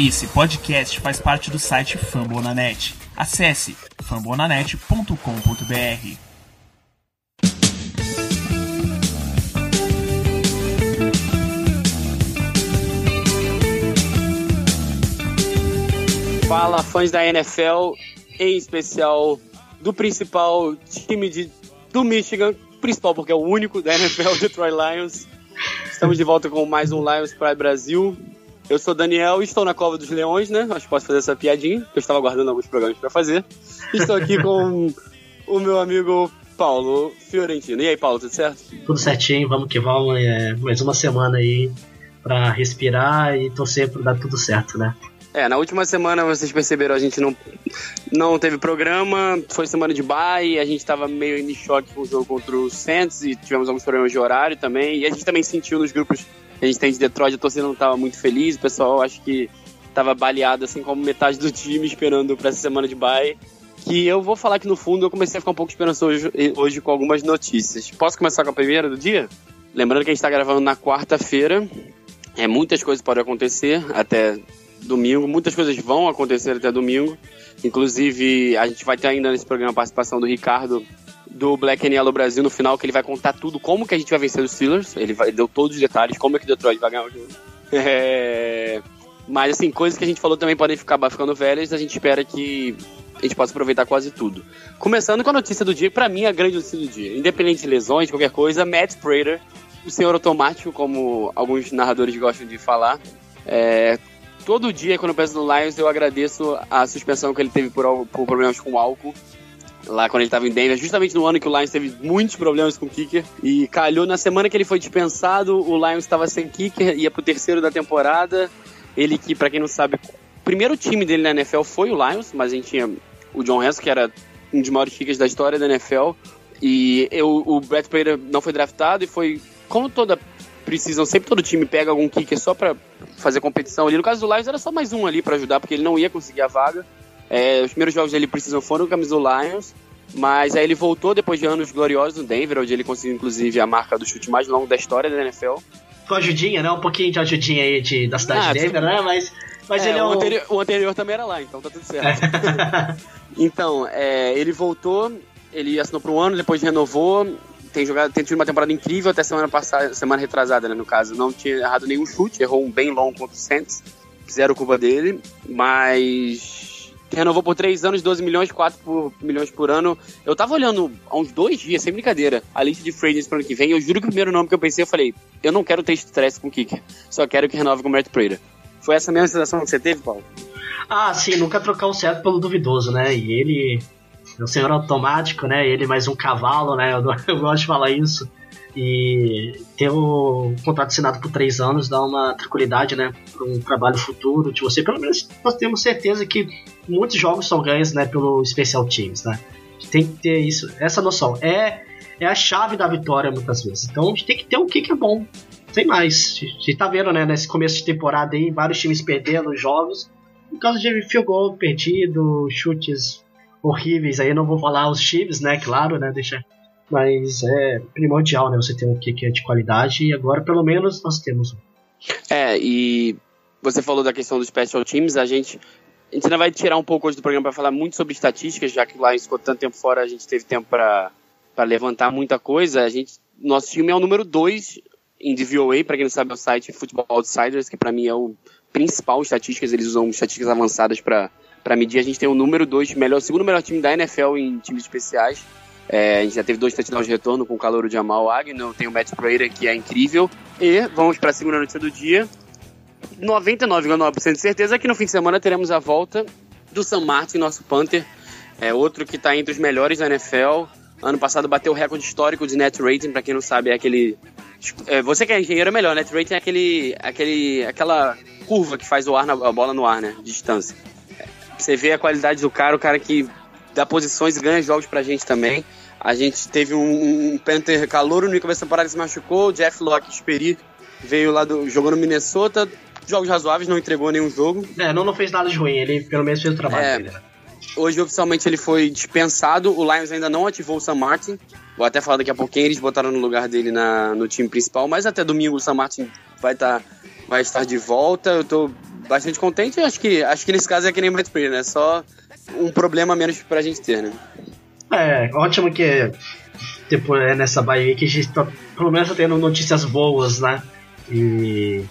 Esse podcast faz parte do site Fambonanet. Acesse fambonanet.com.br. Fala, fãs da NFL, em especial do principal time de, do Michigan, principal porque é o único da NFL, Detroit Lions. Estamos de volta com mais um Lions Pride Brasil. Eu sou Daniel e estou na Cova dos Leões, né? Acho que posso fazer essa piadinha, que eu estava aguardando alguns programas para fazer. Estou aqui com o meu amigo Paulo Fiorentino. E aí, Paulo, tudo certo? Tudo certinho, vamos que vamos. É, mais uma semana aí para respirar e torcer para dar tudo certo, né? É, na última semana vocês perceberam, a gente não, não teve programa, foi semana de bye, a gente tava meio em choque com o jogo contra o Saints e tivemos alguns problemas de horário também. E a gente também sentiu nos grupos a gente tem de Detroit, a torcida não tava muito feliz, o pessoal acho que tava baleado assim como metade do time esperando para essa semana de bye. Que eu vou falar que no fundo eu comecei a ficar um pouco esperançoso hoje, hoje com algumas notícias. Posso começar com a primeira do dia? Lembrando que a gente tá gravando na quarta-feira. É, muitas coisas podem acontecer até domingo. Muitas coisas vão acontecer até domingo. Inclusive, a gente vai ter ainda nesse programa a participação do Ricardo do Black and Yellow Brasil no final, que ele vai contar tudo, como que a gente vai vencer os Steelers. Ele vai, deu todos os detalhes, como é que Detroit vai ganhar o jogo. É... Mas, assim, coisas que a gente falou também podem ficar ficando velhas, a gente espera que a gente possa aproveitar quase tudo. Começando com a notícia do dia, para mim a grande notícia do dia. Independente de lesões, qualquer coisa, Matt Prater, o senhor automático, como alguns narradores gostam de falar, é, todo dia, quando eu penso no Lions, eu agradeço a suspensão que ele teve por, por problemas com álcool. Lá quando ele estava em Denver, justamente no ano que o Lions teve muitos problemas com o kicker. E calhou na semana que ele foi dispensado, o Lions estava sem kicker, ia pro terceiro da temporada. Ele que, para quem não sabe, o primeiro time dele na NFL foi o Lions, mas a gente tinha o John Hanson, que era um dos maiores kickers da história da NFL. E eu, o Brett Prater não foi draftado e foi, como toda precisam, sempre todo time pega algum kicker só para fazer competição ali. No caso do Lions era só mais um ali para ajudar, porque ele não ia conseguir a vaga. É, os primeiros jogos dele precisam foram o camisa do Lions, mas aí ele voltou depois de anos gloriosos no Denver, onde ele conseguiu inclusive a marca do chute mais longo da história da NFL. Com ajudinha, né? Um pouquinho de ajudinha aí de, da cidade ah, de Denver, né? Mas, mas é, ele é o... um... Anterior, o anterior também era lá, então tá tudo certo. então, é, ele voltou, ele assinou por um ano, depois renovou, tem jogado, tem tido uma temporada incrível até semana passada, semana retrasada, né, no caso. Não tinha errado nenhum chute, errou um bem longo contra o Saints. Zero culpa dele, mas renovou por 3 anos, 12 milhões, 4 por, milhões por ano. Eu tava olhando há uns dois dias, sem brincadeira, a lista de free agents pro ano que vem. Eu juro que o primeiro nome que eu pensei, eu falei, eu não quero ter estresse com o Kicker, só quero que renove com o Matt Prater. Foi essa mesma sensação que você teve, Paulo? Ah, sim, nunca trocar o certo pelo duvidoso, né? E ele o senhor automático, né? Ele mais um cavalo, né? Eu, eu gosto de falar isso. E ter o contrato assinado por três anos dá uma tranquilidade, né? Para um trabalho futuro de você. Pelo menos nós temos certeza que muitos jogos são ganhos, né? Pelo Special Teams, né? Tem que ter isso, essa noção. É, é a chave da vitória muitas vezes. Então a gente tem que ter um kick é bom. Sem mais. A gente tá vendo, né? Nesse começo de temporada aí, vários times perdendo jogos por causa de field goal perdido, chutes horríveis aí, não vou falar os chips, né? Claro, né? Deixa. Mas é primordial, né? Você ter um kicker de qualidade e agora pelo menos nós temos. É, e você falou da questão dos special teams, a gente. A gente ainda vai tirar um pouco hoje do programa para falar muito sobre estatísticas, já que lá ficou tanto tempo fora, a gente teve tempo para levantar muita coisa. A gente, nosso time é o número 2 em DVOA, para quem não sabe, é o site Football Outsiders, que para mim é o principal estatísticas, eles usam estatísticas avançadas para medir, a gente tem o número 2, melhor, segundo melhor time da NFL em times especiais. É, a gente já teve dois touchdowns de retorno com o calor do Jamal Agnew, tem o Matt Prater, que é incrível. E vamos para a segunda notícia do dia. 99,9% de certeza que no fim de semana teremos a volta do Sam Martin, nosso Panther. É outro que está entre os melhores da NFL. Ano passado bateu o recorde histórico de net rating, para quem não sabe, é aquele. É, você que é engenheiro é melhor, net rating é aquele, aquele, aquela curva que faz o ar na, a bola no ar, né? De distância. Você vê a qualidade do cara, o cara que dá posições e ganha jogos pra gente também. A gente teve um, um Panther calouro no começo da temporada se machucou, o Jeff Locke Esperi veio lá do. jogou no Minnesota, jogos razoáveis, não entregou nenhum jogo. É, não, não fez nada de ruim, ele pelo menos fez o trabalho é, dele. Né? Hoje, oficialmente, ele foi dispensado. O Lions ainda não ativou o Sam Martin. Vou até falar daqui a pouquinho, eles botaram no lugar dele na, no time principal, mas até domingo o Sam Martin vai, tá, vai estar de volta. Eu tô bastante contente. Acho que, acho que nesse caso é que nem Matt Prayer, né? Só um problema menos pra gente ter, né? É, ótimo que depois é nessa Bahia que a gente tá, pelo menos tá tendo notícias boas, né? E,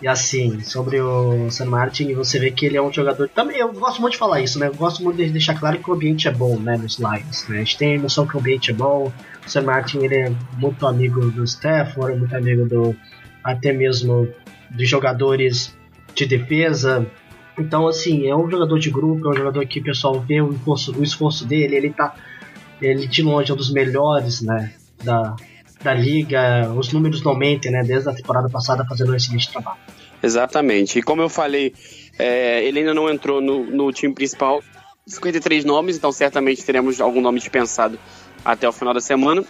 e assim, sobre o San Martin, você vê que ele é um jogador. Também eu gosto muito de falar isso, né? Eu gosto muito de deixar claro que o ambiente é bom, né? Nos Lions. Né? A gente tem a noção que o ambiente é bom. O San Martin ele é muito amigo do Stafford, muito amigo do. até mesmo dos jogadores de defesa. Então, assim, é um jogador de grupo, é um jogador que o pessoal vê o esforço, o esforço dele, ele tá ele de longe é um dos melhores, né, da, da liga. Os números não mentem, né, desde a temporada passada fazendo um excelente trabalho. Exatamente. E como eu falei, é, ele ainda não entrou no, no time principal. 53 nomes, então certamente teremos algum nome dispensado até o final da semana.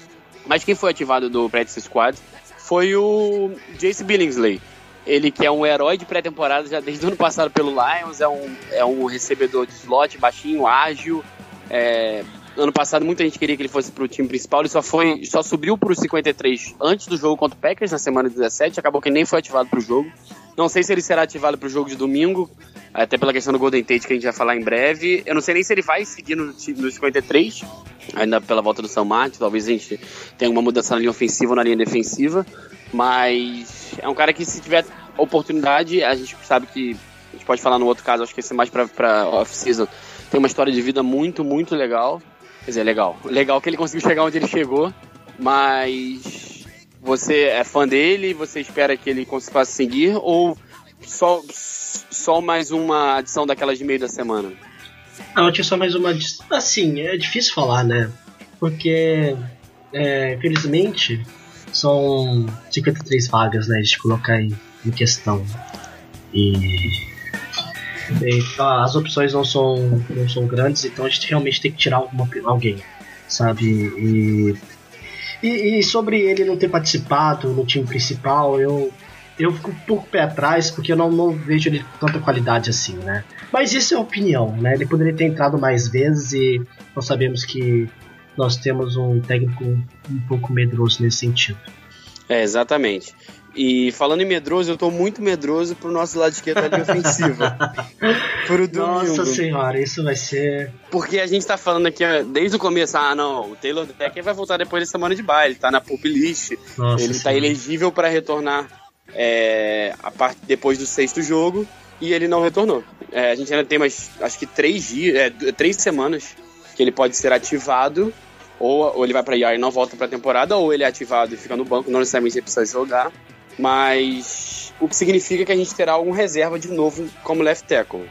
Mas quem foi ativado do Practice Squad foi o Jace Billingsley. Ele que é um herói de pré-temporada já desde o ano passado pelo Lions, é um, é um recebedor de slot baixinho, ágil, é, ano passado muita gente queria que ele fosse pro time principal, ele só foi, só subiu pro 53 antes do jogo contra o Packers na semana 17, acabou que nem foi ativado pro jogo. Não sei se ele será ativado pro jogo de domingo, até pela questão do Golden Tate que a gente vai falar em breve. Eu não sei nem se ele vai seguir no, no 53, ainda pela volta do São Martin, talvez a gente tenha uma mudança na linha ofensiva ou na linha defensiva, mas é um cara que se tiver oportunidade, a gente sabe que a gente pode falar no outro caso, acho que esse é mais pra, pra off-season, tem uma história de vida muito, muito legal. Quer dizer, legal. Legal que ele conseguiu chegar onde ele chegou, mas você é fã dele, você espera que ele consiga seguir ou só, só mais uma adição daquelas de meio da semana? Não, tinha só mais uma. Assim, é difícil falar, né? Porque, é, são 53 vagas, né? De colocar em, em questão. E então, as opções não são, não são grandes, então a gente realmente tem que tirar alguma, alguém, sabe? E, e, e, sobre ele não ter participado no time principal, eu, eu fico um pouco pé atrás, porque eu não, não vejo ele com tanta qualidade assim, né? Mas isso é opinião, né? Ele poderia ter entrado mais vezes e nós sabemos que nós temos um técnico um pouco medroso nesse sentido. É, exatamente. E falando em medroso, eu tô muito medroso pro nosso lado esquerdo da linha ofensiva. pro domingo. Nossa senhora, isso vai ser. Porque a gente tá falando aqui desde o começo, ah não, o Taylor Decker vai voltar depois da semana de baile, tá na pop list. Nossa ele tá senhora. tá elegível para retornar é, a parte depois do sexto jogo e ele não retornou. É, a gente ainda tem mais, acho que três dias, é, três semanas que ele pode ser ativado ou, ou ele vai para IR e não volta para a temporada, ou ele é ativado e fica no banco, não necessariamente ele precisa jogar mas o que significa que a gente terá algum reserva de novo como left tackle.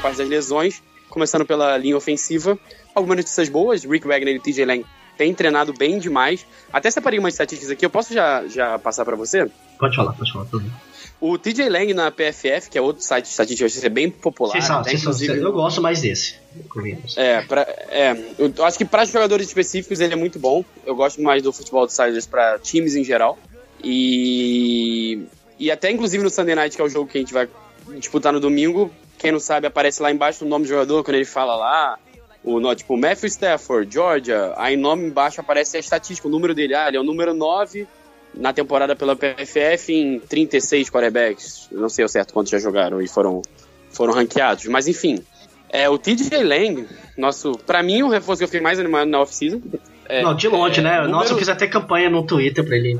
A parte das lesões, começando pela linha ofensiva algumas notícias boas. Rick Wagner e TJ Lang têm treinado bem demais. Até separei umas estatísticas aqui, eu posso já, já passar para você? Pode falar, pode falar, tudo. O TJ Lang na PFF, que é outro site de estatística, é bem popular. Sim, sabe, inclusive... eu gosto mais desse. É, pra, é, eu acho que para jogadores específicos ele é muito bom. Eu gosto mais do Futebol Outsiders para times em geral. E, e até inclusive no Sunday Night, que é o jogo que a gente vai disputar no domingo, quem não sabe aparece lá embaixo o nome do jogador quando ele fala lá o, tipo, Matthew Stafford, Georgia, aí nome embaixo aparece a estatística, o número dele. Ah, ele é o número 9 na temporada pela PFF em 36 quarterbacks. Não sei o certo quantos já jogaram e foram, foram ranqueados. Mas enfim, é, o TJ Lang, nosso, pra mim, o reforço que eu fiquei mais animado na off-season. É, Não, de longe, é, né? Número... Nossa, eu fiz até campanha no Twitter pra ele.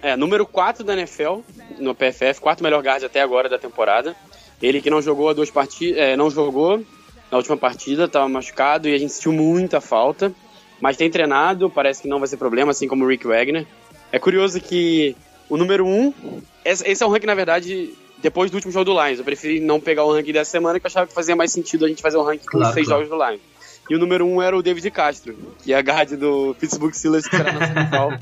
É, número 4 da NFL no PFF, quarto melhor guard até agora da temporada. Ele que não jogou duas partidas, é, não jogou na última partida, estava machucado e a gente sentiu muita falta. Mas tem treinado, parece que não vai ser problema, assim como o Rick Wagner. É curioso que o número 1, um, esse é um ranking, na verdade, depois do último jogo do Lions. Eu preferi não pegar o ranking dessa semana, que eu achava que fazia mais sentido a gente fazer um ranking com claro, os seis claro. jogos do Lions. E o número 1 um era o David Castro, que é a guard do Pittsburgh Steelers, que será nosso rival.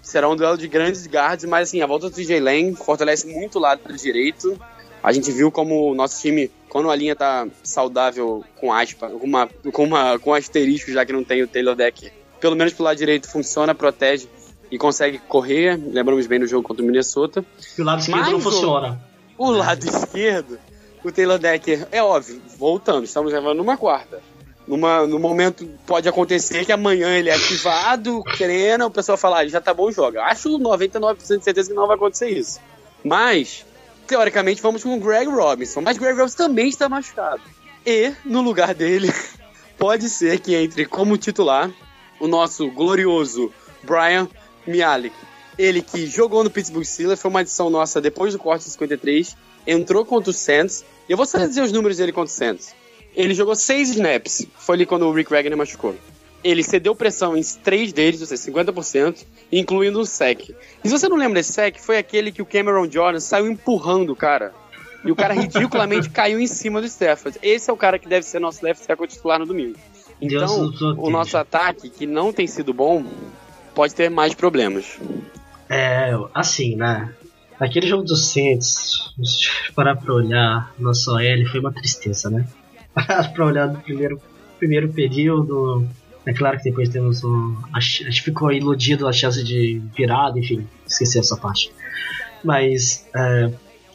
Será um duelo de grandes guards, mas assim, a volta do TJ Lane fortalece muito o lado direito. A gente viu como o nosso time quando a linha tá saudável com aspa, com, uma, com, uma, com um asterisco, já que não tem o Taylor Deck, pelo menos pro lado direito funciona, protege e, consegue correr. Lembramos bem no jogo contra o Minnesota. E o lado esquerdo Mas não funciona. O, o lado esquerdo, o Taylor Decker, é óbvio, voltando, estamos levando uma quarta. Numa, no momento pode acontecer que amanhã ele é ativado, treina, o pessoal fala, ah, já tá bom, joga. Acho 99% de certeza que não vai acontecer isso. Mas, teoricamente, vamos com o Greg Robinson. Mas Greg Robinson também está machucado. E, no lugar dele, pode ser que entre como titular o nosso glorioso Brian Mialik. Ele que jogou no Pittsburgh Steelers, foi uma adição nossa depois do corte de 53, entrou contra o Saints. E eu vou só dizer os números dele contra o Saints. Ele jogou seis snaps, foi ali quando o Rick Wagner machucou. Ele cedeu pressão em três deles, ou seja, 50%, incluindo um sec. E se você não lembra desse sec, foi aquele que o Cameron Jordan saiu empurrando o cara. E o cara ridiculamente caiu em cima do Stafford. Esse é o cara que deve ser nosso left tackle titular no domingo. Então, o nosso ataque, que não tem sido bom, pode ter mais problemas. É, assim, né? Aquele jogo dos Saints, se parar pra olhar, nosso OL foi uma tristeza, né? para olhar do primeiro, primeiro período. É claro que depois temos um. A, gente ficou iludido a chance de virada, enfim, esqueci essa parte. Mas é,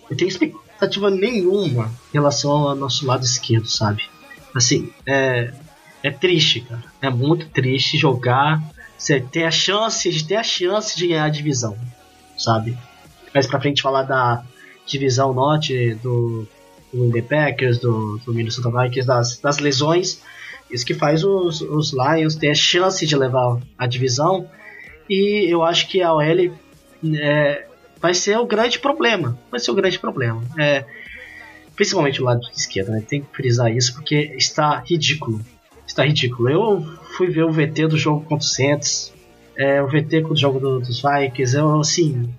eu tenho expectativa nenhuma em relação ao nosso lado esquerdo, sabe? Assim, é, é triste, cara. É muito triste jogar. Você ter a chance de ter a chance de ganhar a divisão, sabe? Mais pra frente falar da divisão norte do do Bay Packers, do, do Minnesota Vikings, das, das lesões. Isso que faz os, os Lions ter a chance de levar a divisão. E eu acho que a OL é, vai ser o grande problema. Vai ser o grande problema. É, principalmente o lado esquerdo, né? Tem que frisar isso porque está ridículo. Está ridículo. Eu fui ver o VT do jogo contra o Saints, é, o VT com o jogo do, dos Vikings. Eu, assim,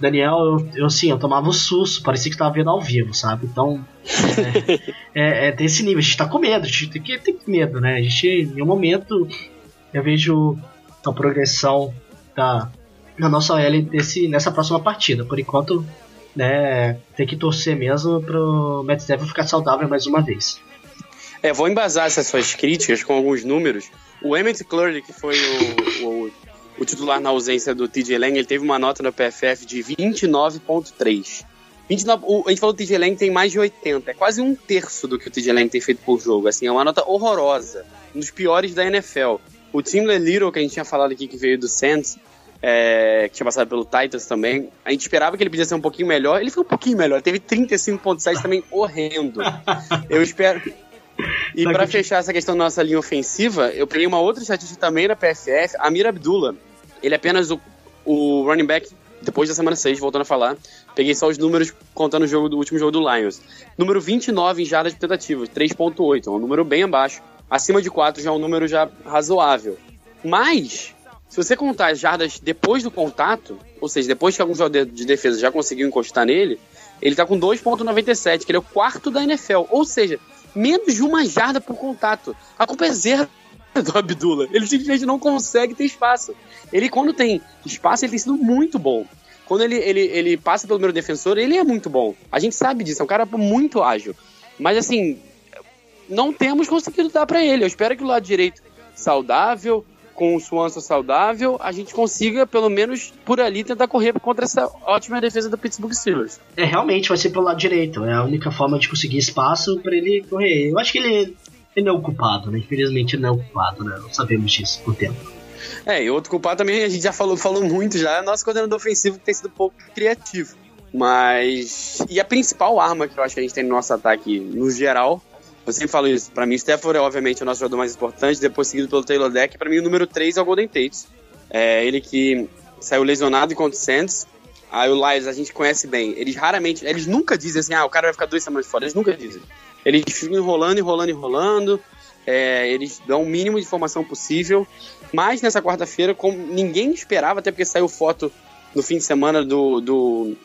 Daniel, eu, eu sim, eu tomava um susto, parecia que tava vendo ao vivo, sabe? Então, é, é, é, desse nível, a gente tá com medo, a gente tem que ter medo, né? A gente, em um momento, eu vejo a progressão da, da nossa L desse, nessa próxima partida. Por enquanto, né, tem que torcer mesmo pro Matt Stafford ficar saudável mais uma vez. É, vou embasar essas suas críticas com alguns números. O Emmett Clurley, que foi o, o o titular na ausência do TJ Lang, ele teve uma nota no PFF de 29.3. 29, o, a gente falou que o TJ Lang tem mais de 80, é quase um terço do que o TJ Lang tem feito por jogo, assim, é uma nota horrorosa, um dos piores da NFL. O Tim Little, que a gente tinha falado aqui, que veio do Saints, é, que tinha passado pelo Titans também, a gente esperava que ele podia ser um pouquinho melhor, ele foi um pouquinho melhor, teve 35.7 também horrendo. Eu espero... E para fechar essa questão da nossa linha ofensiva, eu peguei uma outra estatística também da PFF, Amir Abdullah. Ele é apenas o, o running back depois da semana 6, voltando a falar. Peguei só os números contando o jogo do último jogo do Lions. Número 29 em jardas de tentativas, 3.8, é um número bem abaixo. Acima de 4 já é um número já razoável. Mas, se você contar as jardas depois do contato, ou seja, depois que algum jogador de defesa já conseguiu encostar nele, ele tá com 2.97, que ele é o quarto da NFL. Ou seja, menos de uma jarda por contato. A culpa é zero do Abdullah. Ele simplesmente não consegue ter espaço. Ele, quando tem espaço, ele tem sido muito bom. Quando ele, ele, ele passa pelo meu defensor, ele é muito bom. A gente sabe disso, é um cara muito ágil. Mas assim, não temos conseguido dar para ele. Eu espero que o lado direito saudável, com o Swanson saudável, a gente consiga, pelo menos por ali, tentar correr contra essa ótima defesa do Pittsburgh Steelers. É, realmente vai ser pelo lado direito. É a única forma de conseguir espaço para ele correr. Eu acho que ele, ele é o culpado, né? Infelizmente ele não é o culpado, né? Não sabemos disso por tempo. É, e outro culpado também, a gente já falou, falou muito já, é nosso coordenador ofensivo que tem sido um pouco criativo. Mas. E a principal arma que eu acho que a gente tem no nosso ataque, no geral, eu sempre falo isso. Pra mim, Stafford é obviamente o nosso jogador mais importante, depois seguido pelo Taylor Deck. Pra mim, o número 3 é o Golden Tate. É ele que saiu lesionado contra o Sands. Aí o Lions a gente conhece bem. Eles raramente, eles nunca dizem assim, ah, o cara vai ficar duas semanas fora. Eles nunca dizem. Eles ficam enrolando, enrolando, enrolando. É, eles dão o mínimo de informação possível. Mas nessa quarta-feira, como ninguém esperava, até porque saiu foto no fim de semana do, do,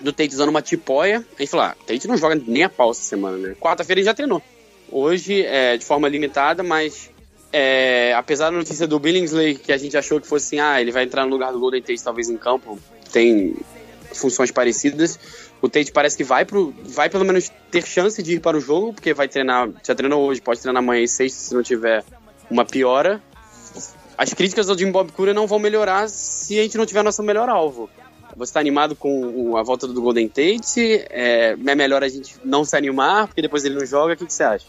do Tate usando uma tipóia, a gente falou, ah, Tate não joga nem a pau essa semana, né? Quarta-feira ele já treinou hoje é, de forma limitada, mas é, apesar da notícia do Billingsley, que a gente achou que fosse assim, ah, ele vai entrar no lugar do Golden Tate talvez em campo, tem funções parecidas. O Tate parece que vai, pro, vai pelo menos ter chance de ir para o jogo, porque vai treinar, já treinou hoje, pode treinar amanhã e sexta se não tiver uma piora. as críticas ao Jim Bob Cura não vão melhorar se a gente não tiver nosso melhor alvo. Você está animado com a volta do Golden Tate? É, é, melhor a gente não se animar, porque depois ele não joga? O que, que você acha?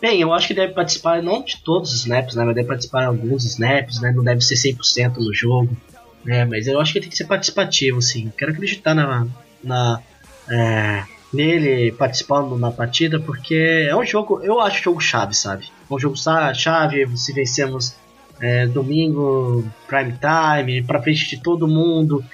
Bem, eu acho que deve participar não de todos os snaps, né? Mas deve participar de alguns snaps, né? Não deve ser 100% no jogo, né? Mas eu acho que tem que ser participativo, sim. Quero acreditar na, na é, nele participando na partida, porque é um jogo, eu acho jogo chave, sabe? É um jogo chave, se vencemos é, domingo, prime time, pra frente de todo mundo,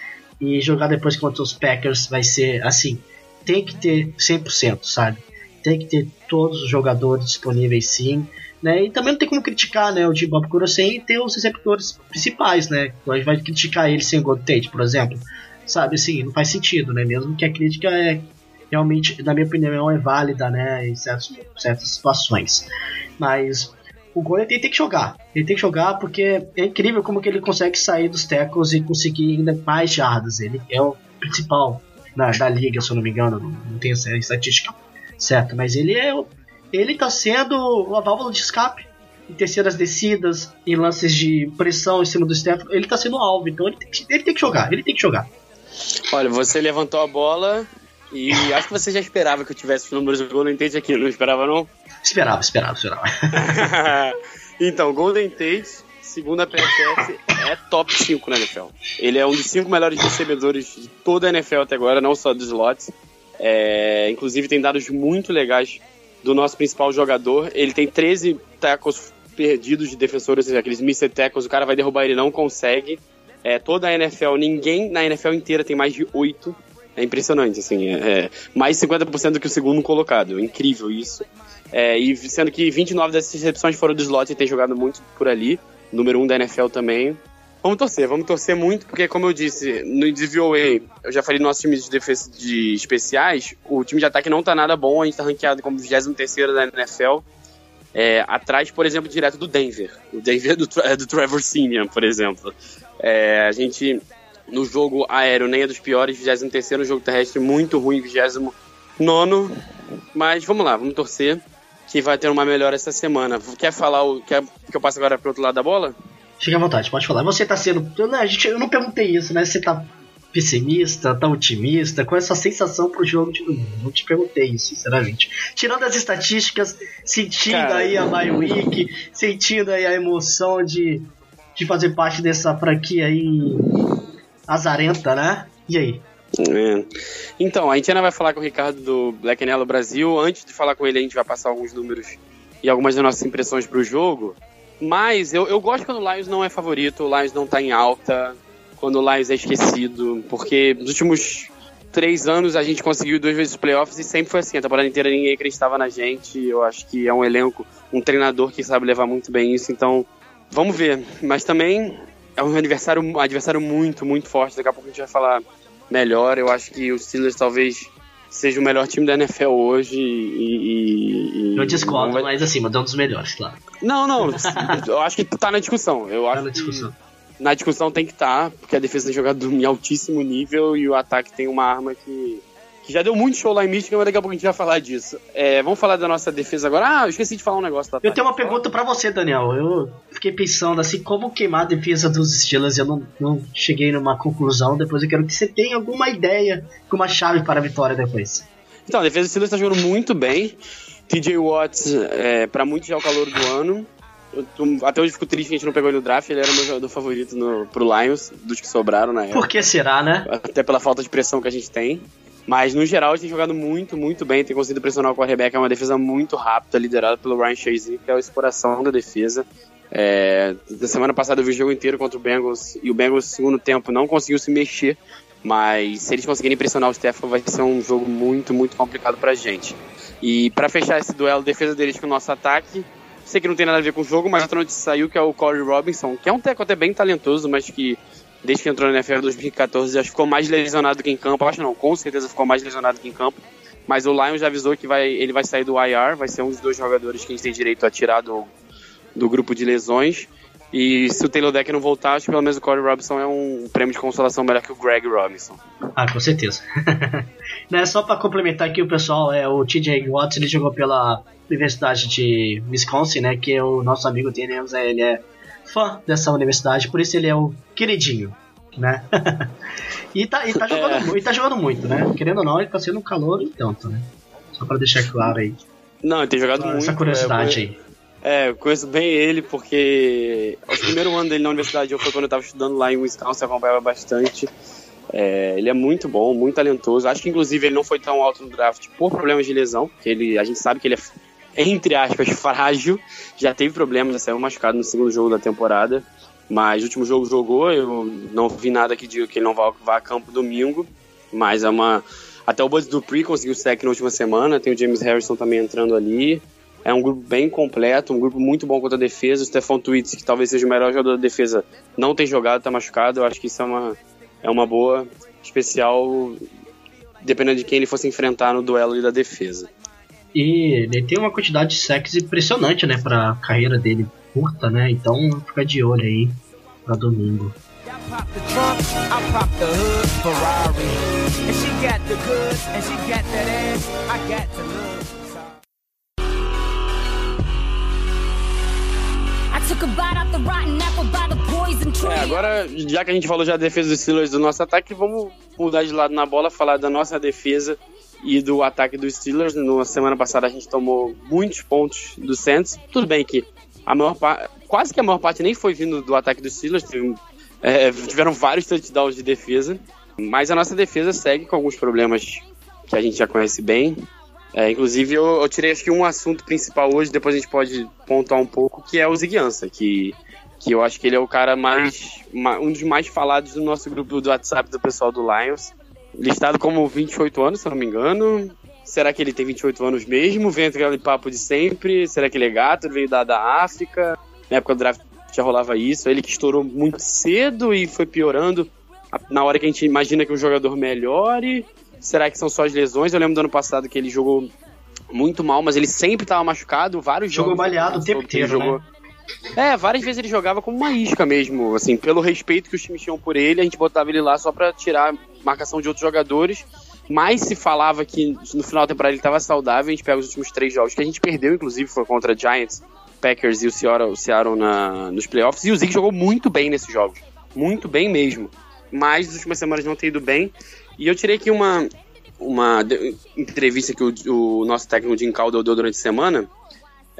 e jogar depois contra os Packers vai ser assim, tem que ter 100%, sabe? Tem que ter todos os jogadores disponíveis sim, né? E também não tem como criticar, né, o Jim Bob Cura sem ter os receptores principais, né? A gente vai criticar ele sem o Gold Tate, por exemplo. Sabe, assim, não faz sentido, né? Mesmo que a crítica é realmente, na minha opinião, é válida, né, em certos, certas situações. Mas o Golden tem, tem que jogar. Ele tem que jogar porque é incrível como que ele consegue sair dos tackles e conseguir ainda mais jardas. Ele é o principal na, da liga, se eu não me engano. Não, não tenho essa estatística certa, mas ele é ele está sendo a válvula de escape em terceiras descidas, em lances de pressão em cima do Steph. Ele está sendo alvo, então ele tem, que, ele tem que jogar. Ele tem que jogar. Olha, você levantou a bola e acho que você já esperava que eu tivesse os números do Golden Tate aqui, não esperava não? Esperava, esperava, esperava. então, Golden Tate, segundo a PFF, é top 5 na NFL. Ele é um dos 5 melhores recebedores de toda a NFL até agora, não só dos slots. É, inclusive tem dados muito legais do nosso principal jogador. Ele tem 13 tackles perdidos de defensores, aqueles missed tackles, o cara vai derrubar ele não consegue. É, toda a NFL, ninguém na NFL inteira tem mais de 8. É impressionante, assim, é, é mais 50% do que o segundo colocado. É incrível isso. É, e sendo que 29 dessas recepções foram do slot e tem jogado muito por ali. Número 1 um da NFL também. Vamos torcer, vamos torcer muito, porque como eu disse, no DVOA, eu já falei no nosso time de defesa de especiais, o time de ataque não tá nada bom, a gente tá ranqueado como 23 da NFL, é, atrás, por exemplo, direto do Denver. O Denver do, do Trevor Simeon, por exemplo. É, a gente, no jogo aéreo, nem é dos piores, 23 no jogo terrestre, muito ruim, 29 mas vamos lá, vamos torcer que vai ter uma melhora essa semana. Quer falar o. Quer que eu passe agora pro outro lado da bola? Fique à vontade, pode falar. Você tá sendo. Não, a gente, eu não perguntei isso, né? Você tá pessimista, tá otimista? Qual é a sua sensação pro jogo de domingo? Não te perguntei isso, sinceramente. Tirando as estatísticas, sentindo Cara, aí a My Week, sentindo aí a emoção de, de fazer parte dessa franquia aí azarenta, né? E aí? É. Então, a gente ainda vai falar com o Ricardo do Black Yellow Brasil. Antes de falar com ele, a gente vai passar alguns números e algumas das nossas impressões pro jogo. Mas eu, eu gosto quando o Lions não é favorito, o Lions não tá em alta, quando o Lions é esquecido, porque nos últimos três anos a gente conseguiu duas vezes os playoffs e sempre foi assim. A temporada inteira ninguém acreditava na gente. Eu acho que é um elenco, um treinador que sabe levar muito bem isso. Então, vamos ver. Mas também é um adversário, um adversário muito, muito forte. Daqui a pouco a gente vai falar melhor. Eu acho que os Steelers talvez seja o melhor time da NFL hoje e. e eu discordo, vai... mas assim, mas é um dos melhores, claro. Não, não, eu acho que tá na discussão. Eu tá acho na discussão. na discussão tem que estar, tá, porque a defesa tem jogado em altíssimo nível e o ataque tem uma arma que que já deu muito show lá em Michigan, mas daqui a pouco a gente vai falar disso. É, vamos falar da nossa defesa agora. Ah, eu esqueci de falar um negócio. Tá, eu tenho uma pergunta para você, Daniel. Eu fiquei pensando assim, como queimar a defesa dos Steelers? Eu não, não cheguei numa conclusão. Depois eu quero que você tenha alguma ideia, uma chave para a vitória depois. Então, a defesa dos Steelers está jogando muito bem. TJ Watts, é, para muitos, já é o calor do ano. Eu, até hoje fico triste que a gente não pegou ele no draft, ele era o meu jogador favorito no, pro Lions, dos que sobraram na época. Por que será, né? Até pela falta de pressão que a gente tem. Mas, no geral, a gente tem jogado muito, muito bem, tem conseguido pressionar o quarterback. É uma defesa muito rápida, liderada pelo Ryan Shazier, que é o exploração da defesa. É, da semana passada eu vi o jogo inteiro contra o Bengals e o Bengals no segundo tempo não conseguiu se mexer, mas se eles conseguirem pressionar o Stefan vai ser um jogo muito, muito complicado pra gente. E para fechar esse duelo, defesa deles com o nosso ataque, sei que não tem nada a ver com o jogo, mas outra notícia saiu que é o Corey Robinson, que é um teco até bem talentoso, mas que desde que entrou na NFL em 2014, acho que ficou mais lesionado do que em campo. Acho não, com certeza ficou mais lesionado do que em campo. Mas o Lions já avisou que vai, ele vai sair do IR, vai ser um dos dois jogadores que a gente tem direito a tirar do, do grupo de lesões. E se o Taylor Deck não voltar, acho que pelo menos o Corey Robinson é um prêmio de consolação melhor que o Greg Robinson. Ah, com certeza. né, só para complementar aqui o pessoal, é o TJ Watts, ele jogou pela Universidade de Wisconsin, né, que é o nosso amigo Daniels, ele é fã dessa universidade, por isso ele é o queridinho, né? e, tá, e, tá jogando, é. e tá jogando muito, né? Querendo ou não, ele tá sendo um calor e tanto, né? Só pra deixar claro aí. Não, ele tem jogado essa muito. Essa curiosidade é, aí. É, eu conheço bem ele porque o primeiro ano dele na universidade eu foi quando eu tava estudando lá em Wisconsin, acompanhava bastante. É, ele é muito bom, muito talentoso. Acho que inclusive ele não foi tão alto no draft por problemas de lesão, porque ele, a gente sabe que ele é, entre aspas, frágil. Já teve problemas, já saiu machucado no segundo jogo da temporada. Mas o último jogo jogou, eu não vi nada que diga que ele não vai, vai a campo domingo. Mas é uma. Até o Buzz Dupree conseguiu sec na última semana, tem o James Harrison também entrando ali. É um grupo bem completo, um grupo muito bom contra a defesa. O Stefan Twitts, que talvez seja o melhor jogador da defesa, não tem jogado, tá machucado. Eu acho que isso é uma, é uma boa, especial, dependendo de quem ele fosse enfrentar no duelo da defesa. E ele tem uma quantidade de sacks impressionante, né, pra carreira dele curta, né? Então fica de olho aí pra domingo. É, agora, já que a gente falou já da defesa dos Steelers do nosso ataque, vamos mudar de lado na bola, falar da nossa defesa e do ataque dos Steelers. Na semana passada a gente tomou muitos pontos do Saints. Tudo bem que a maior quase que a maior parte nem foi vindo do ataque dos Steelers, teve, é, tiveram vários touchdowns de defesa, mas a nossa defesa segue com alguns problemas que a gente já conhece bem. É, inclusive, eu, eu, tirei acho que um assunto principal hoje, depois a gente pode pontuar um pouco, que é o Ziguiança, que, que eu acho que ele é o cara mais. um dos mais falados do nosso grupo do WhatsApp do pessoal do Lions. Listado como 28 anos, se eu não me engano. Será que ele tem 28 anos mesmo? Vem aquele papo de sempre? Será que ele é gato? Ele veio da, da África? Na época do draft já rolava isso. Ele que estourou muito cedo e foi piorando na hora que a gente imagina que o jogador melhore. Será que são só as lesões? Eu lembro do ano passado que ele jogou muito mal, mas ele sempre estava machucado. Vários jogou jogos. baleado o tempo inteiro, jogou. Né? É, várias vezes ele jogava como uma isca mesmo, assim, pelo respeito que os times tinham por ele, a gente botava ele lá só para tirar marcação de outros jogadores. Mas se falava que no final da temporada ele estava saudável, a gente pega os últimos três jogos que a gente perdeu, inclusive, foi contra Giants, Packers e o Seattle, o Seattle na, nos playoffs, e o Zeke jogou muito bem nesses jogos. Muito bem mesmo. Mas nas últimas semanas não tem ido bem. E eu tirei aqui uma, uma entrevista que o, o nosso técnico Jim Caldwell deu durante a semana.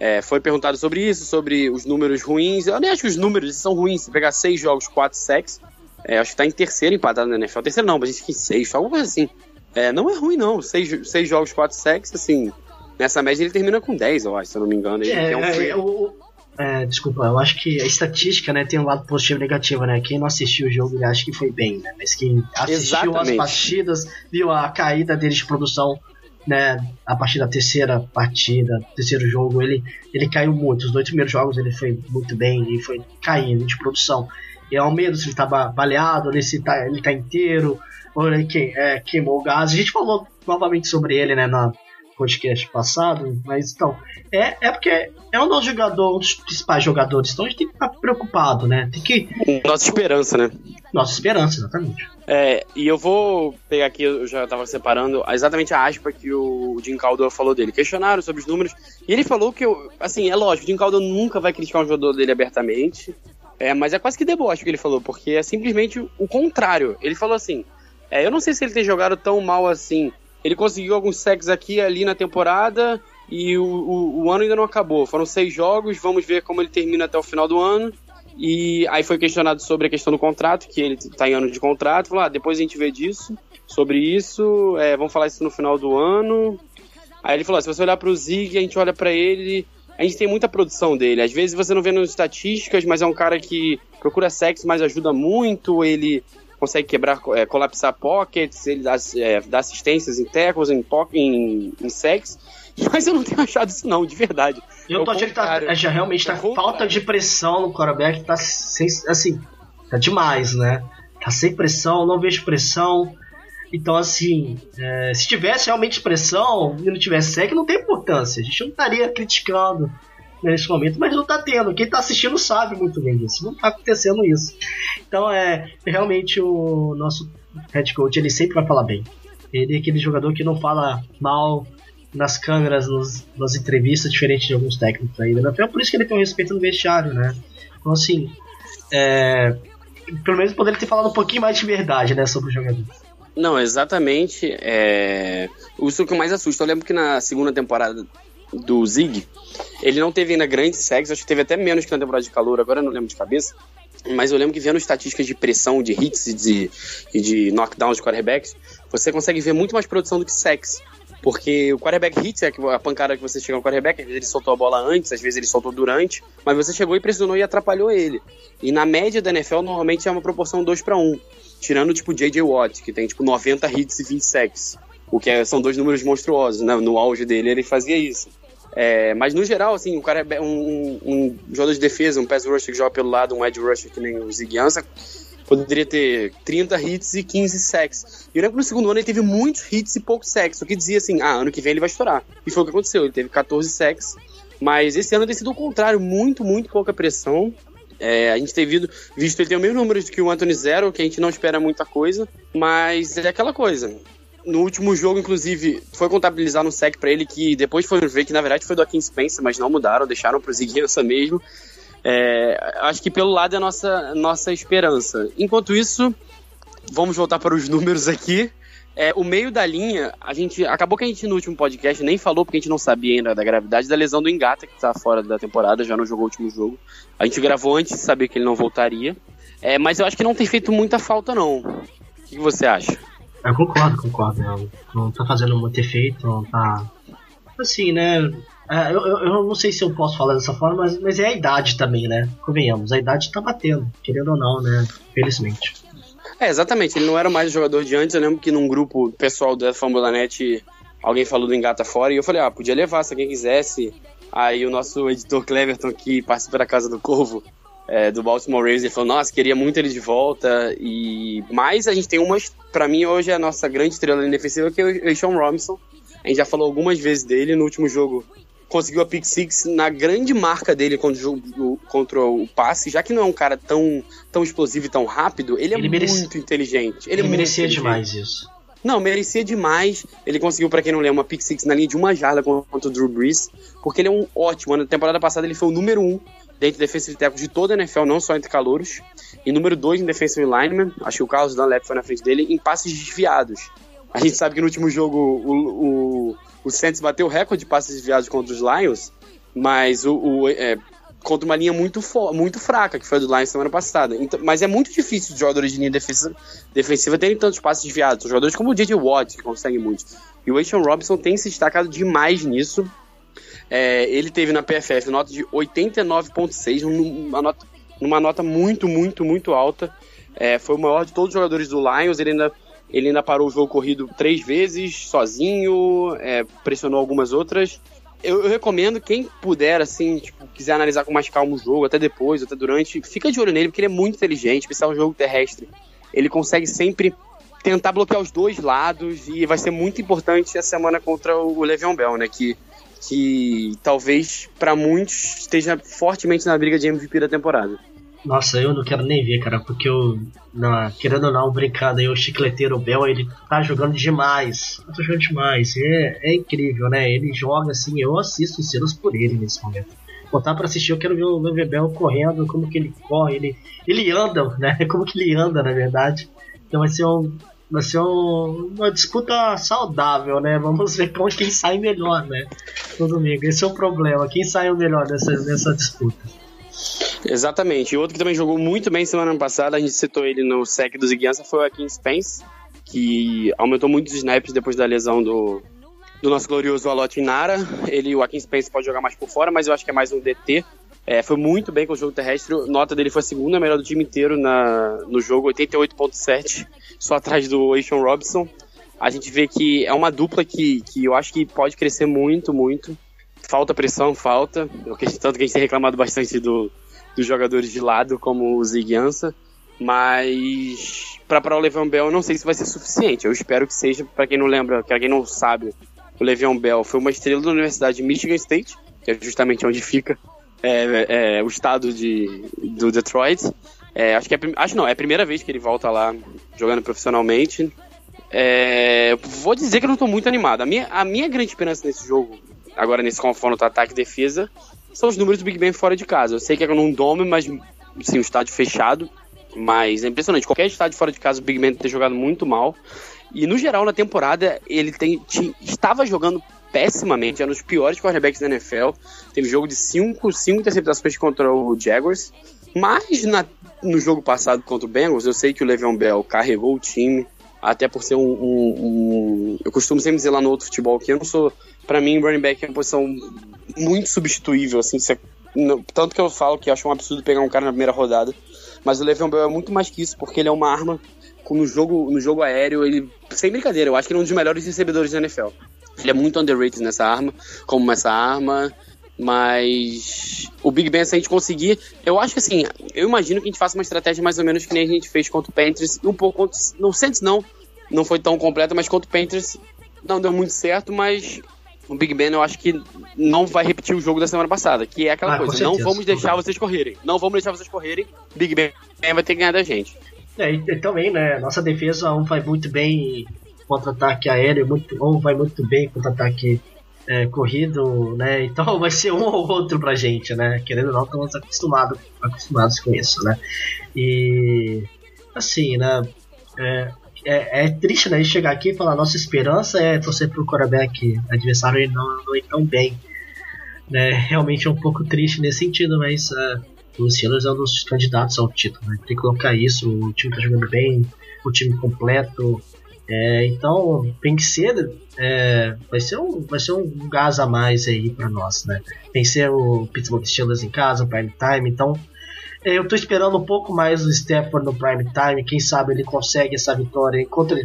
É, foi perguntado sobre isso, sobre os números ruins. Eu nem acho que os números são ruins. Se pegar seis jogos, quatro sacks, é, acho que tá em terceiro empatado na NFL. Terceiro não, mas a gente fica em seis, alguma coisa assim. É, não é ruim, não. Seis, seis jogos, quatro sacks, assim. Nessa média ele termina com 10, eu acho, se eu não me engano. Ele é, um é, o, é, desculpa, eu acho que a estatística, né, tem um lado positivo e negativo, né? Quem não assistiu o jogo, ele acha que foi bem, né? Mas quem assistiu Exatamente. as partidas, viu a caída deles de produção, né, a partir da terceira partida, terceiro jogo, ele, ele caiu muito. Os dois primeiros jogos ele foi muito bem, ele foi caindo de produção. E é o medo se ele tá baleado, se tá, ele tá inteiro, ou ele que, é, queimou o gás. A gente falou novamente sobre ele, né, na, podcast passado, mas então, é, é porque é um dos jogadores, um dos principais jogadores, então a gente tem que ficar preocupado, né? Tem que. Nossa esperança, né? Nossa esperança, exatamente. É, e eu vou pegar aqui, eu já estava separando, exatamente a aspa que o Jim Caldwell falou dele. Questionaram sobre os números, e ele falou que, eu, assim, é lógico, o Jim Caldwell nunca vai criticar um jogador dele abertamente, é, mas é quase que deboche o que ele falou, porque é simplesmente o contrário. Ele falou assim, é, eu não sei se ele tem jogado tão mal assim, ele conseguiu alguns sacks aqui e ali na temporada e o, o, o, ano ainda não acabou. Foram seis jogos, vamos ver como ele termina até o final do ano. E aí foi questionado sobre a questão do contrato, que ele está em ano de contrato. Falou, ah, depois a gente vê disso, sobre isso, é, vamos falar isso no final do ano. Aí ele falou, ah, se você olhar para o Zig, a gente olha para ele, a gente tem muita produção dele. Às vezes você não vê nas estatísticas, mas é um cara que procura sexo, mas ajuda muito. Ele consegue quebrar, é, colapsar pockets, ele dá, é, dá assistências em tackles, em, em, em sacks. Mas eu não tenho achado isso não, de verdade. Eu tô achando que tá, é, já realmente tá falta de pressão no quarterback, tá sem, assim, tá demais, né? Tá sem pressão, não vejo pressão. Então, assim, é, se tivesse realmente pressão e não tivesse sec, não tem importância. A gente não estaria criticando nesse momento, mas não tá tendo. Quem tá assistindo sabe muito bem disso. Não tá acontecendo isso. Então é realmente o nosso head coach, ele sempre vai falar bem. Ele é aquele jogador que não fala mal nas câmeras, nos, nas entrevistas, diferente de alguns técnicos aí da NFL. Por isso que ele tem um respeito no vestiário, né? Então, assim, é, pelo menos poderia ter falado um pouquinho mais de verdade, né, sobre o jogador. Não, exatamente. É... Isso que mais assusta. Eu lembro que na segunda temporada do Zig, ele não teve ainda grandes sacks, acho que teve até menos que na temporada de calor, agora eu não lembro de cabeça. Mas eu lembro que vendo estatísticas de pressão, de hits e de, e de knockdowns de quarterbacks, você consegue ver muito mais produção do que sacks. Porque o quarterback hits é a pancada que você chega no quarterback, às vezes ele soltou a bola antes, às vezes ele soltou durante, mas você chegou e pressionou e atrapalhou ele. E na média da NFL, normalmente é uma proporção 2 para 1. Tirando tipo J.J. Watt, que tem tipo 90 hits e 20 sacks. O que é, são dois números monstruosos, né? No auge dele ele fazia isso. É, mas no geral, assim, o cara é um, um, um, jogador de defesa, um pass rusher que joga pelo lado, um edge rusher que nem o Ziguiança, poderia ter 30 hits e 15 sacks. E eu lembro que no segundo ano ele teve muitos hits e poucos sacks, o que dizia assim, ah, ano que vem ele vai estourar. E foi o que aconteceu, ele teve 14 sacks, mas esse ano tem sido o contrário, muito, muito pouca pressão. É, a gente tem visto, visto ele tem o mesmo número que o Anthony Zero, que a gente não espera muita coisa, mas é aquela coisa no último jogo, inclusive, foi contabilizar no sec para ele que depois foram ver que na verdade foi do Akin Spencer, mas não mudaram, deixaram pro Ziguinça mesmo. É, acho que pelo lado é a nossa, nossa esperança. Enquanto isso, vamos voltar para os números aqui. É, o meio da linha, a gente. Acabou que a gente no último podcast nem falou, porque a gente não sabia ainda da gravidade da lesão do Engata, que tá fora da temporada, já não jogou o último jogo. A gente gravou antes de saber que ele não voltaria. É, mas eu acho que não tem feito muita falta, não. O que você acha? Eu concordo, concordo. Não, não tá fazendo muito efeito, não tá. Assim, né? É, eu, eu, eu, não sei se eu posso falar dessa forma, mas, mas é a idade também, né? Convenhamos, a idade tá batendo, querendo ou não, né? Felizmente. É, exatamente. Ele não era mais o jogador de antes. Eu lembro que num grupo pessoal da Fórmula Net alguém falou do Engata fora e eu falei, ah, podia levar se alguém quisesse. Aí o nosso editor Cleverton, que participa da Casa do Corvo, é, do Baltimore Ravens, ele falou, nossa, queria muito ele de volta. E Mas a gente tem umas, para mim hoje é a nossa grande estrela defensiva, que é o Sean Robinson. A gente já falou algumas vezes dele no último jogo. Conseguiu a pick six na grande marca dele contra o, contra o passe, já que não é um cara tão, tão explosivo e tão rápido, ele é ele muito inteligente. Ele, ele é merecia demais isso. Não, merecia demais. Ele conseguiu, para quem não lembra, uma pick six na linha de uma jarda contra o Drew Brees, porque ele é um ótimo. Na temporada passada ele foi o número um dentro de defensive tackle de toda a NFL, não só entre calouros. E número 2 em defensive lineman, acho que o Carlos Dunlap foi na frente dele, em passes desviados. A gente sabe que no último jogo o, o, o Saints bateu o recorde de passes desviados contra os Lions, mas o, o é, contra uma linha muito, muito fraca, que foi a do Lions semana passada. Então, mas é muito difícil os jogadores de linha defensiva, defensiva terem tantos passes desviados. Os jogadores como o J.J. Watt, que conseguem muito. E o Ashton Robinson tem se destacado demais nisso. É, ele teve na PFF nota de 89,6, numa nota, numa nota muito, muito, muito alta. É, foi o maior de todos os jogadores do Lions. Ele ainda, ele ainda parou o jogo corrido três vezes, sozinho, é, pressionou algumas outras. Eu, eu, recomendo, quem puder, assim, tipo, quiser analisar com mais calma o jogo, até depois, até durante, fica de olho nele, porque ele é muito inteligente, especial no jogo terrestre. Ele consegue sempre tentar bloquear os dois lados e vai ser muito importante essa semana contra o Le'Veon Bell, né? Que que talvez para muitos esteja fortemente na briga de MVP da temporada. Nossa, eu não quero nem ver, cara, porque eu, não, querendo ou não, brincando aí, o chicleteiro Bel, ele tá jogando demais. Tá jogando demais. É, é incrível, né? Ele joga assim, eu assisto cenas por ele nesse momento. Botar pra assistir, eu quero ver o Le'Veon Bell correndo, como que ele corre, ele, ele anda, né? Como que ele anda, na verdade. Então vai ser um, vai ser um, uma disputa saudável, né? Vamos ver quem sai melhor, né? No domingo. Esse é o problema. Quem sai o melhor nessa, nessa disputa? Exatamente. Outro que também jogou muito bem semana passada, a gente citou ele no sec do Ziguiança, foi o Akin Spence, que aumentou muitos snaps depois da lesão do, do nosso glorioso Alot Nara. Ele, o Akin Spence pode jogar mais por fora, mas eu acho que é mais um DT. É, foi muito bem com o jogo terrestre. Nota dele foi a segunda melhor do time inteiro na, no jogo, 88.7, só atrás do Ashon Robinson. A gente vê que é uma dupla que, que eu acho que pode crescer muito, muito. Falta pressão, falta. Tanto que a gente tem reclamado bastante do, dos jogadores de lado, como o Zig Ansa. Mas para o Le'Veon Bell, eu não sei se vai ser suficiente. Eu espero que seja, para quem não lembra, para quem não sabe, o Le'Veon Bell foi uma estrela da Universidade de Michigan State, que é justamente onde fica é, é, o estado de, do Detroit. É, acho que é, acho não, é a primeira vez que ele volta lá jogando profissionalmente. É, vou dizer que eu não tô muito animado. A minha, a minha grande esperança nesse jogo, agora nesse confronto ataque e defesa, são os números do Big Ben fora de casa. Eu sei que é num dome, mas sim, um estádio fechado. Mas é impressionante. Qualquer estádio fora de casa, o Big Ben tem jogado muito mal. E no geral, na temporada, ele tem, estava jogando pessimamente, era um dos piores quarterbacks da NFL. Teve jogo de 5 interceptações contra o Jaguars. Mas na, no jogo passado contra o Bengals, eu sei que o Le'Veon Bell carregou o time, até por ser um, um, um, Eu costumo sempre dizer lá no outro futebol que eu não sou. Para mim, running back é uma posição muito substituível, assim. Não, tanto que eu falo que eu acho um absurdo pegar um cara na primeira rodada. Mas o Le'Veon Bell é muito mais que isso, porque ele é uma arma no jogo, no jogo aéreo, ele. Sem brincadeira, eu acho que ele é um dos melhores recebedores da NFL. Ele é muito underrated nessa arma, como essa arma. Mas o Big Ben, se a gente conseguir, eu acho que assim, eu imagino que a gente faça uma estratégia mais ou menos que nem a gente fez contra o Panthers, um pouco contra. Não Saints não, não foi tão completa, mas contra o Panthers não deu muito certo, mas o Big Ben eu acho que não vai repetir o jogo da semana passada, que é aquela ah, coisa, não vamos deixar vocês correrem, não vamos deixar vocês correrem, Big Ben vai ter que ganhar da gente. É, e também, né, nossa defesa um vai muito bem contra-ataque aéreo, muito, ou vai muito bem contra-ataque é, corrido, né? Então vai ser um ou outro pra gente, né? Querendo ou não, estamos acostumados, acostumados com isso, né? E assim, né? É, é, é, triste, né? Chegar aqui e falar nossa esperança é torcer pro quarterback adversário e não, não ir tão bem. Né? Realmente é um pouco triste nesse sentido, mas uh, o Steelers é um dos candidatos ao título. Né? Tem que colocar isso, o time tá jogando bem, o time completo, é, então, vencer é, vai, ser um, vai ser um gás a mais aí para nós, né? Vencer o Pittsburgh Steelers em casa, prime time, então é, eu tô esperando um pouco mais do Stafford no prime time, quem sabe ele consegue essa vitória contra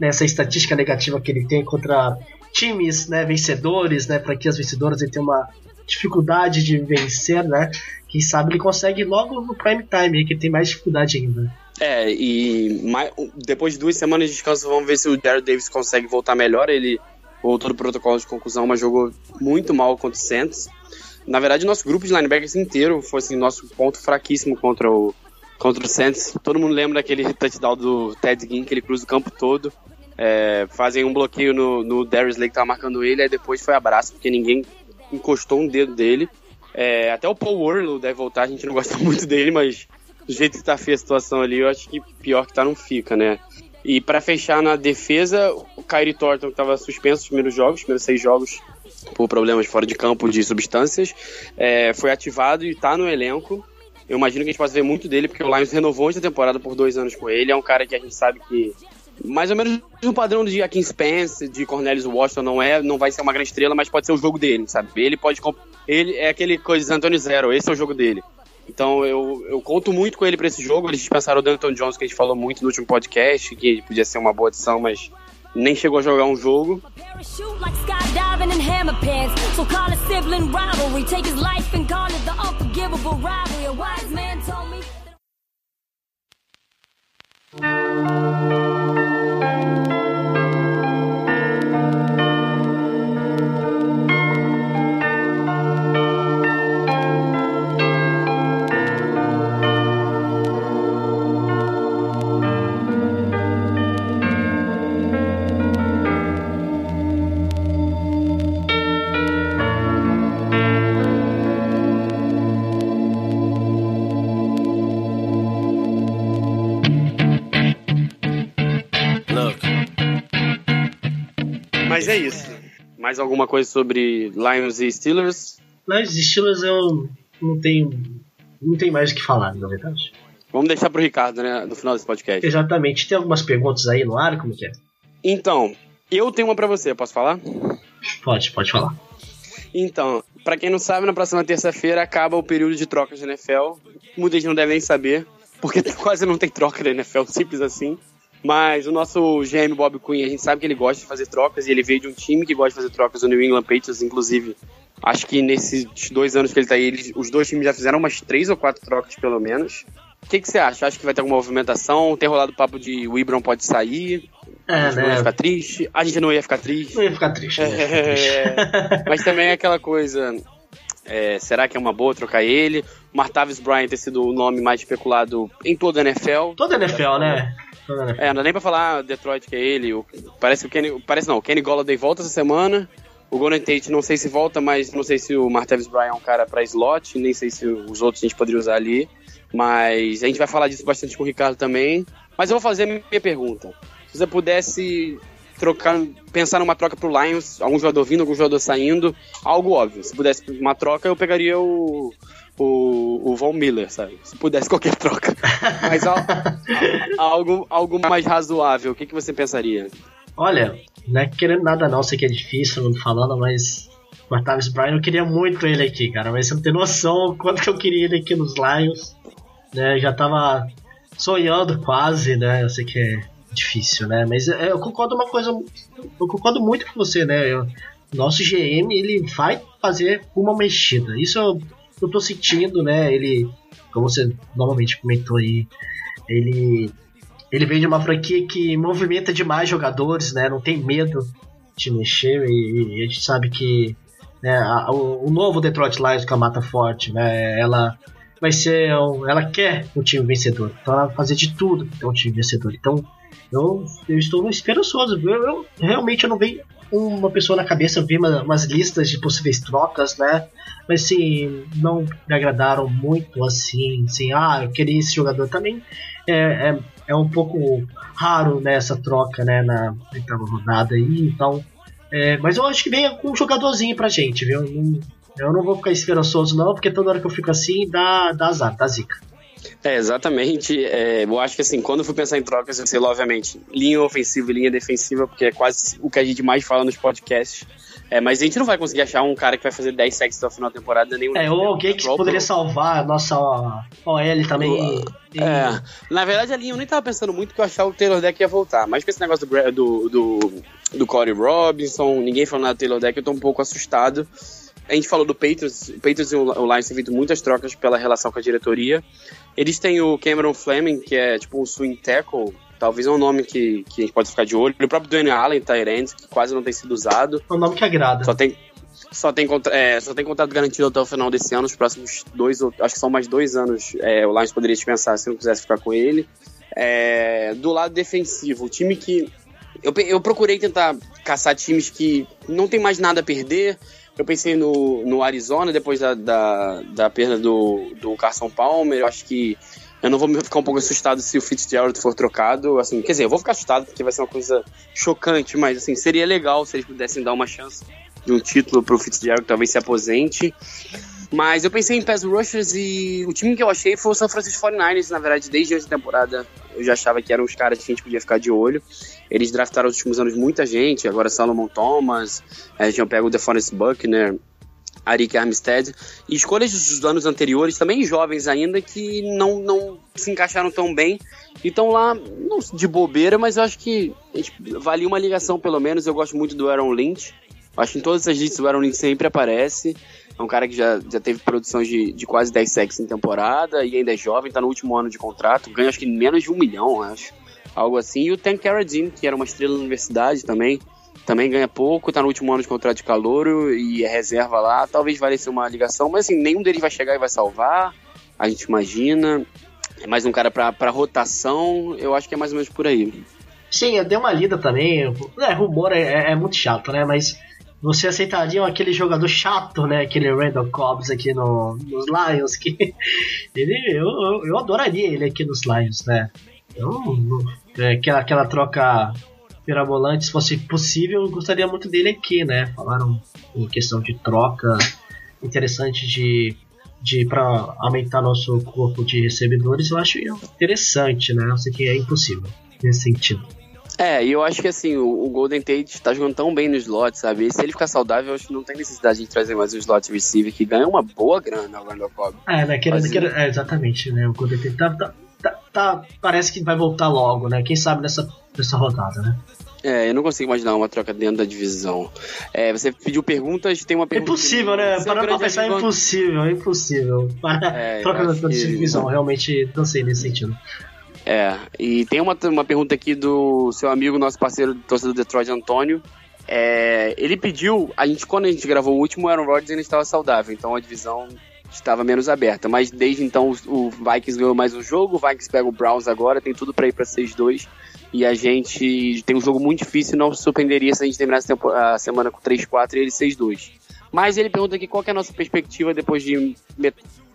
nessa estatística negativa que ele tem contra times né, vencedores, né, franquias vencedoras, tem uma dificuldade de vencer, né? Quem sabe ele consegue logo no prime time, que tem mais dificuldade ainda. É, e mais, depois de duas semanas de descanso, vamos ver se o Jared Davis consegue voltar melhor. Ele voltou do protocolo de conclusão, mas jogou muito mal contra o Santos. Na verdade, nosso grupo de linebackers inteiro foi assim, nosso ponto fraquíssimo contra o, contra o Santos. Todo mundo lembra daquele touchdown do Ted Ginn, que ele cruza o campo todo. É, fazem um bloqueio no, no Darius Lake que tava marcando ele, aí depois foi abraço, porque ninguém encostou um dedo dele. É, até o Paul Warlow deve voltar, a gente não gosta muito dele, mas do jeito que tá feia a situação ali, eu acho que pior que tá não fica, né? E para fechar na defesa, o Kyrie Thornton, que tava suspenso os primeiros jogos, os primeiros seis jogos, por problemas fora de campo de substâncias, é, foi ativado e tá no elenco. Eu imagino que a gente possa ver muito dele, porque o Lions renovou essa temporada por dois anos com ele. É um cara que a gente sabe que mais ou menos no padrão de Akin Spence, de Cornelius Washington, não é, não vai ser uma grande estrela, mas pode ser o jogo dele, sabe? Ele pode ele é aquele coisa de Anthony Zero, esse é o jogo dele. Então eu, eu conto muito com ele para esse jogo. Eles dispensaram o Danton Jones, que a gente falou muito no último podcast, que podia ser uma boa adição, mas nem chegou a jogar um jogo. Mas é isso. Mais alguma coisa sobre Lions e Steelers? Lions e Steelers eu não tenho, não tenho mais o que falar, na verdade. Vamos deixar pro Ricardo, né, no final desse podcast. Exatamente. Tem algumas perguntas aí no ar, como que é? Então, eu tenho uma para você, posso falar? Pode, pode falar. Então, para quem não sabe, na próxima terça-feira acaba o período de trocas da NFL. Muita gente não deve nem saber, porque quase não tem troca da NFL, simples assim. Mas o nosso GM Bob Quinn, a gente sabe que ele gosta de fazer trocas e ele veio de um time que gosta de fazer trocas, o New England Patriots, inclusive. Acho que nesses dois anos que ele tá aí, eles, os dois times já fizeram umas três ou quatro trocas, pelo menos. O que, que você acha? Acha que vai ter alguma movimentação? Tem rolado o papo de o Ibram pode sair? É, a gente né? não ia ficar triste? A gente não ia ficar triste? Não ia ficar triste. Ia ficar triste. É, mas também é aquela coisa. É, será que é uma boa trocar ele? Martavis Bryant ter sido o nome mais especulado em toda a NFL. Toda a NFL, né? É, não dá nem pra falar Detroit que é ele. O, parece o Kenny. Parece não, o Kenny Golladay volta essa semana. O Golden Tate não sei se volta, mas não sei se o Martavis Bryant é um cara pra slot, nem sei se os outros a gente poderia usar ali. Mas a gente vai falar disso bastante com o Ricardo também. Mas eu vou fazer a minha pergunta. Se você pudesse trocar, pensar numa troca pro Lions, algum jogador vindo, algum jogador saindo, algo óbvio. Se pudesse uma troca, eu pegaria o, o, o Von Miller, sabe? Se pudesse qualquer troca. Mas al, algo, algo mais razoável, o que, que você pensaria? Olha, não é querendo nada não, sei que é difícil não falando, mas o Martavis Bryant eu queria muito ele aqui, cara, mas você não tem noção quanto que eu queria ele aqui nos Lions, né? Já tava sonhando quase, né? Eu sei que é difícil, né? Mas eu concordo uma coisa, eu concordo muito com você, né? Eu, nosso GM ele vai fazer uma mexida. Isso eu, tô sentindo, né? Ele, como você normalmente comentou aí, ele ele vem de uma franquia que movimenta demais jogadores, né? Não tem medo de mexer e, e a gente sabe que né, a, o, o, novo Detroit Lions com a Mata Forte, né? Ela vai ser, um, ela quer um time vencedor, então ela vai fazer de tudo para um time vencedor. Então eu, eu estou esperançoso. Eu, eu realmente eu não vejo uma pessoa na cabeça, vi uma, umas listas de possíveis trocas, né? Mas assim, não me agradaram muito assim, assim, ah, eu queria esse jogador também. É, é, é um pouco raro né, essa troca né, na oitava rodada aí, então. É, mas eu acho que vem com um jogadorzinho pra gente, viu? Eu não vou ficar esperançoso, não, porque toda hora que eu fico assim, dá, dá azar, dá zica. É, exatamente. É, eu acho que assim, quando eu for pensar em trocas, eu sei, obviamente, linha ofensiva e linha defensiva, porque é quase o que a gente mais fala nos podcasts. É, mas a gente não vai conseguir achar um cara que vai fazer 10 sacks até o final da temporada. Nenhum é, ou alguém que poderia salvar a nossa OL também. E... É, na verdade a linha eu nem tava pensando muito que eu achava que o Taylor Deck ia voltar. Mas com esse negócio do, do, do, do Corey Robinson, ninguém falando nada do Taylor Deck, eu tô um pouco assustado. A gente falou do Patriots, o Patriots e o Lions têm feito muitas trocas pela relação com a diretoria. Eles têm o Cameron Fleming, que é tipo um swing tackle, talvez é um nome que, que a gente pode ficar de olho. O próprio Dwayne Allen, Tyrant, que quase não tem sido usado. É um nome que agrada. Só tem, só tem, é, só tem contrato garantido até o final desse ano, os próximos dois, acho que são mais dois anos, é, o Lions poderia dispensar se não quisesse ficar com ele. É, do lado defensivo, o time que. Eu, eu procurei tentar caçar times que não tem mais nada a perder, eu pensei no, no Arizona depois da, da, da perda do, do Carson Palmer. Eu acho que eu não vou ficar um pouco assustado se o Fitzgerald for trocado. Assim, quer dizer, eu vou ficar assustado porque vai ser uma coisa chocante, mas assim, seria legal se eles pudessem dar uma chance de um título pro Fitzgerald, talvez se aposente. Mas eu pensei em pass rushers e o time que eu achei foi o San Francisco 49ers, na verdade, desde antes da temporada eu já achava que eram os caras que a gente podia ficar de olho. Eles draftaram nos últimos anos muita gente, agora Salomon Thomas, a gente pega o DeForest Buckner, Arik Armstead, e escolhas dos anos anteriores, também jovens ainda, que não, não se encaixaram tão bem. E estão lá, não de bobeira, mas eu acho que valia uma ligação pelo menos. Eu gosto muito do Aaron Lynch. Acho que em todas as listas o Aaron Lynch sempre aparece. É um cara que já, já teve produções de, de quase 10 sacks em temporada e ainda é jovem, tá no último ano de contrato, ganha acho que menos de um milhão, acho. Algo assim. E o Tank Carradine, que era uma estrela da universidade também, também ganha pouco, tá no último ano de contrato de calouro e é reserva lá. Talvez valesse uma ligação, mas assim, nenhum deles vai chegar e vai salvar, a gente imagina. É mais um cara pra rotação, eu acho que é mais ou menos por aí. Sim, eu dei uma lida também. É, rumor é, é muito chato, né? Mas você aceitaria aquele jogador chato, né? Aquele Randall Cobbs aqui no, nos Lions, que ele, eu, eu adoraria ele aqui nos Lions, né? Eu, é, aquela, aquela troca pirabolante, se fosse possível, eu gostaria muito dele aqui, né? Falaram em questão de troca interessante de, de para aumentar nosso corpo de recebedores, eu acho interessante, né? Eu sei que é impossível nesse sentido. É, e eu acho que assim, o, o, Golden Tate tá jogando tão bem no slot, sabe? E se ele ficar saudável, eu acho que não tem necessidade de trazer mais um slot receiver que ganha uma boa grana, o Randall Cobb. É, né? Querendo, Mas, querendo, é, exatamente, né? O Golden Tate tá, tá, tá, parece que vai voltar logo, né? Quem sabe nessa, nessa rodada, né? É, eu não consigo imaginar uma troca dentro da divisão. É, você pediu perguntas, tem uma pergunta. Impossível, né? Para pra pensar, é impossível, é impossível. Para é, troca da divisão, realmente não sei nesse sentido. É, e tem uma, uma pergunta aqui do seu amigo, nosso parceiro do torcedor do Detroit, Antônio. É, ele pediu, a gente, quando a gente gravou o último, o Aaron Rodgers ainda estava saudável, então a divisão estava menos aberta. Mas desde então o Vikings ganhou mais um jogo, o Vikings pega o Browns agora, tem tudo para ir para 6-2. E a gente tem um jogo muito difícil, não surpreenderia se a gente terminasse a semana com 3-4 e ele 6-2. Mas ele pergunta aqui qual é a nossa perspectiva depois de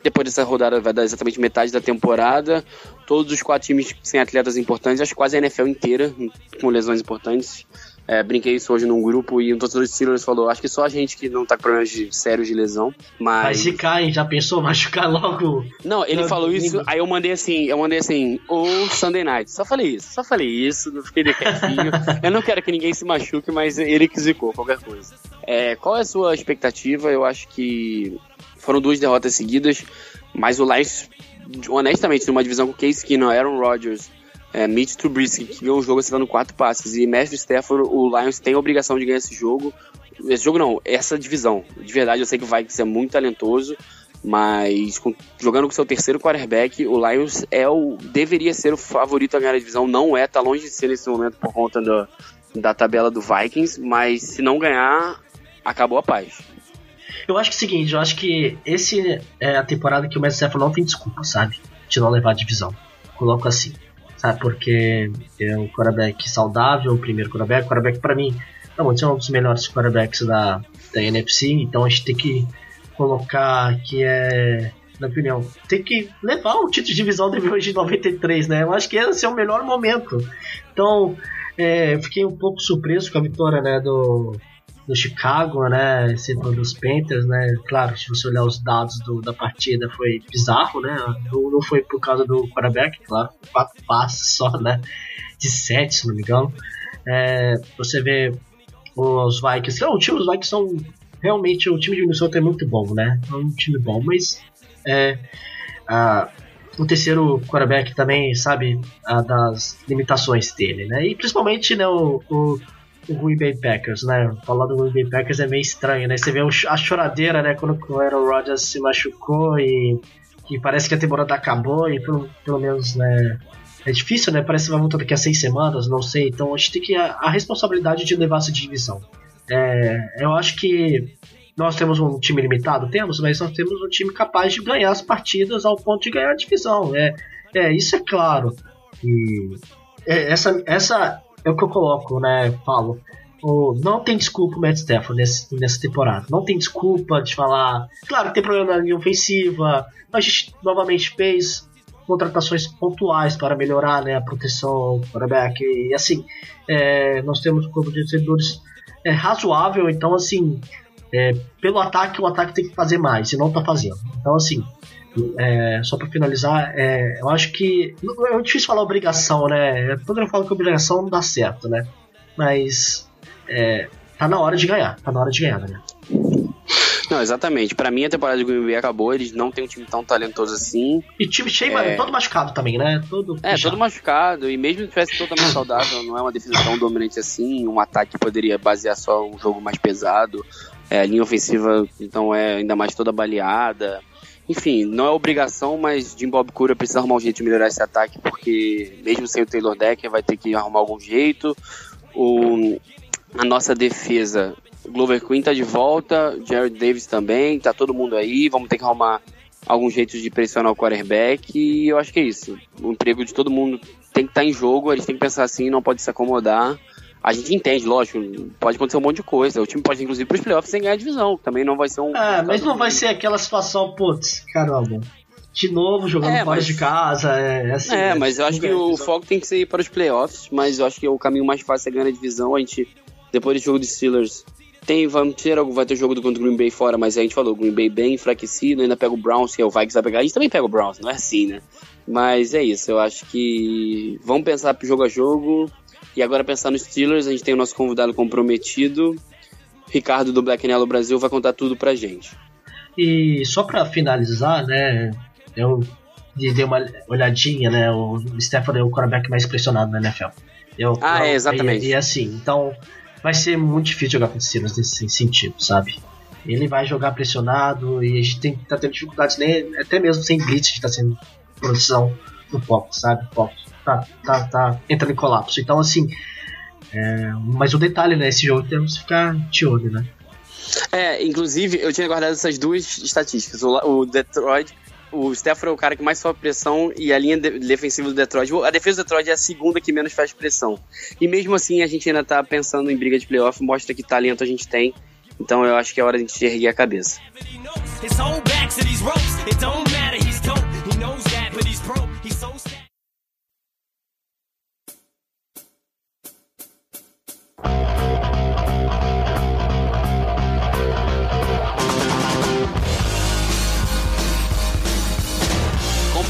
depois dessa rodada vai dar exatamente metade da temporada. Todos os quatro times sem atletas importantes, acho que quase a NFL inteira com lesões importantes. É, brinquei isso hoje num grupo e um torcedor de Steelers falou: acho que só a gente que não tá com problemas de, sérios de lesão. Mas. Mas se cai, já pensou machucar logo? Não, ele falou isso, aí eu mandei assim, eu mandei assim, ou Sunday Night. Só falei isso, só falei isso, não fiquei de quietinho. eu não quero que ninguém se machuque, mas ele que zicou qualquer coisa. É, qual é a sua expectativa? Eu acho que foram duas derrotas seguidas, mas o Lions, honestamente, numa divisão com Case Keenum, Aaron Rodgers é, Mitch Trubisky, que ganhou o jogo acertando quatro passes, e Mestre Stafford, o Lions tem a obrigação de ganhar esse jogo. Esse jogo não, essa divisão. De verdade, eu sei que o Vikings é muito talentoso, mas com, jogando com seu terceiro quarterback, o Lions é o, deveria ser o favorito a ganhar a divisão. Não é, tá longe de ser nesse momento por conta do, da tabela do Vikings, mas se não ganhar, acabou a paz. Eu acho que é o seguinte, eu acho que esse é a temporada que o Mestre Stafford não tem desculpa, sabe? De não levar a divisão. Coloco assim sabe? Porque é um quarterback saudável, o primeiro quarterback. quarterback para mim, não, é um dos melhores quarterbacks da, da NFC, então a gente tem que colocar que é, na opinião, tem que levar o título de divisão de 93, né? Eu acho que esse é o melhor momento. Então, é, fiquei um pouco surpreso com a vitória, né, do, do Chicago, né, sendo dos Panthers, né, claro, se você olhar os dados do, da partida foi bizarro, né, não, não foi por causa do quarterback, claro, quatro passes só, né, de sete, se não me engano, é, você vê os Vikings, não, o time dos Vikings são realmente, o time de Minnesota é muito bom, né, é um time bom, mas é, a, o terceiro quarterback também sabe a, das limitações dele, né, e principalmente, né, o, o o Green Bay Packers, né? Falar do Green Bay Packers é meio estranho, né? Você vê a choradeira, né? Quando o Aaron Rodgers se machucou e, e parece que a temporada acabou e pelo, pelo menos, né? É difícil, né? Parece que vai voltar daqui a seis semanas, não sei. Então a gente tem que a, a responsabilidade de levar essa divisão. É, eu acho que nós temos um time limitado, temos, mas nós temos um time capaz de ganhar as partidas ao ponto de ganhar a divisão. É, é isso é claro. E é, essa, essa é o que eu coloco, né? Falo. O, não tem desculpa o Matt Stafford nesse, nessa temporada. Não tem desculpa de falar. Claro que tem problema na linha ofensiva. A gente novamente fez contratações pontuais para melhorar né, a proteção quarterback. E assim, é, nós temos um corpo de servidores é, razoável. Então, assim, é, pelo ataque, o ataque tem que fazer mais. E não está fazendo. Então, assim, é, só para finalizar, é, eu acho que. É difícil falar obrigação, né? Quando eu falo que obrigação não dá certo, né? Mas. É, tá na hora de ganhar. Tá na hora de ganhar, né? Não, exatamente. Para mim a temporada de Green Bay acabou, eles não tem um time tão talentoso assim. E time cheio, é... todo machucado também, né? Todo é, todo machucado. E mesmo que tivesse totalmente saudável, não é uma defesa tão dominante assim. Um ataque poderia basear só um jogo mais pesado. É, a linha ofensiva, então, é ainda mais toda baleada. Enfim, não é obrigação, mas Jim Bob Cura precisa arrumar um jeito de melhorar esse ataque, porque mesmo sem o Taylor Decker vai ter que arrumar algum jeito. O, a nossa defesa, Glover Queen tá de volta, Jared Davis também, tá todo mundo aí, vamos ter que arrumar algum jeito de pressionar o quarterback e eu acho que é isso. O emprego de todo mundo tem que estar tá em jogo, eles têm que pensar assim, não pode se acomodar a gente entende, lógico, pode acontecer um monte de coisa. O time pode, inclusive, para os playoffs sem ganhar a divisão. Também não vai ser um. É, mas não vai ser aquela situação, putz, caramba. De novo jogando é, fora mas... de casa. É, assim, é, é mas eu acho que o foco tem que ser ir para os playoffs. Mas eu acho que o caminho mais fácil é ganhar a divisão. A gente, depois do jogo de Steelers, tem, vamos ter, vai ter jogo do contra o Green Bay fora, mas a gente falou, Green Bay bem enfraquecido, ainda pega o Browns, que é o Vikings vai pegar. A gente também pega o Browns, não é assim, né? Mas é isso, eu acho que vamos pensar jogo a jogo. E agora pensar nos Steelers, a gente tem o nosso convidado comprometido. Ricardo do Black Yellow Brasil vai contar tudo pra gente. E só para finalizar, né, eu dei uma olhadinha, né, o Stefano é o quarterback mais pressionado na NFL. Eu, ah, eu, é, exatamente. E, e, assim, então vai ser muito difícil jogar com os Steelers nesse sentido, sabe? Ele vai jogar pressionado e a gente tem, tá tendo dificuldades, né, até mesmo sem blitz, a gente tá sendo produção no foco, sabe? Foco tá, tá, tá entrando em colapso. Então, assim, é, mas o detalhe, né? Esse jogo temos que ficar de olho, né? É, inclusive, eu tinha guardado essas duas estatísticas. O, o Detroit, o Stafford é o cara que mais sofre pressão e a linha de, defensiva do Detroit, a defesa do Detroit é a segunda que menos faz pressão. E mesmo assim, a gente ainda tá pensando em briga de playoff, mostra que talento a gente tem. Então eu acho que é hora de a gente erguer a cabeça.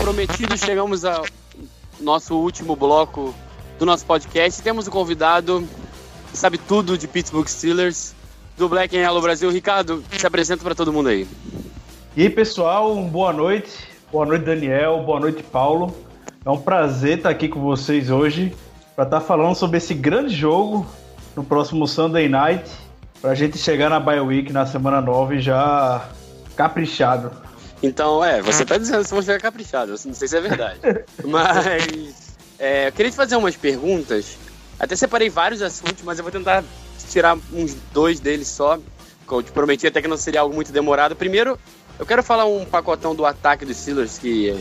Comprometidos, chegamos ao nosso último bloco do nosso podcast. Temos um convidado que sabe tudo de Pittsburgh Steelers, do Black and Yellow Brasil. Ricardo, se apresenta para todo mundo aí. E aí, pessoal, boa noite. Boa noite, Daniel. Boa noite, Paulo. É um prazer estar aqui com vocês hoje para estar falando sobre esse grande jogo no próximo Sunday Night, para a gente chegar na Bye Week na semana 9 já caprichado. Então, é, você tá dizendo que vão chegar caprichado, não sei se é verdade. mas é, eu queria te fazer umas perguntas. Até separei vários assuntos, mas eu vou tentar tirar uns dois deles só. Que eu te prometi até que não seria algo muito demorado. Primeiro, eu quero falar um pacotão do ataque dos Steelers, que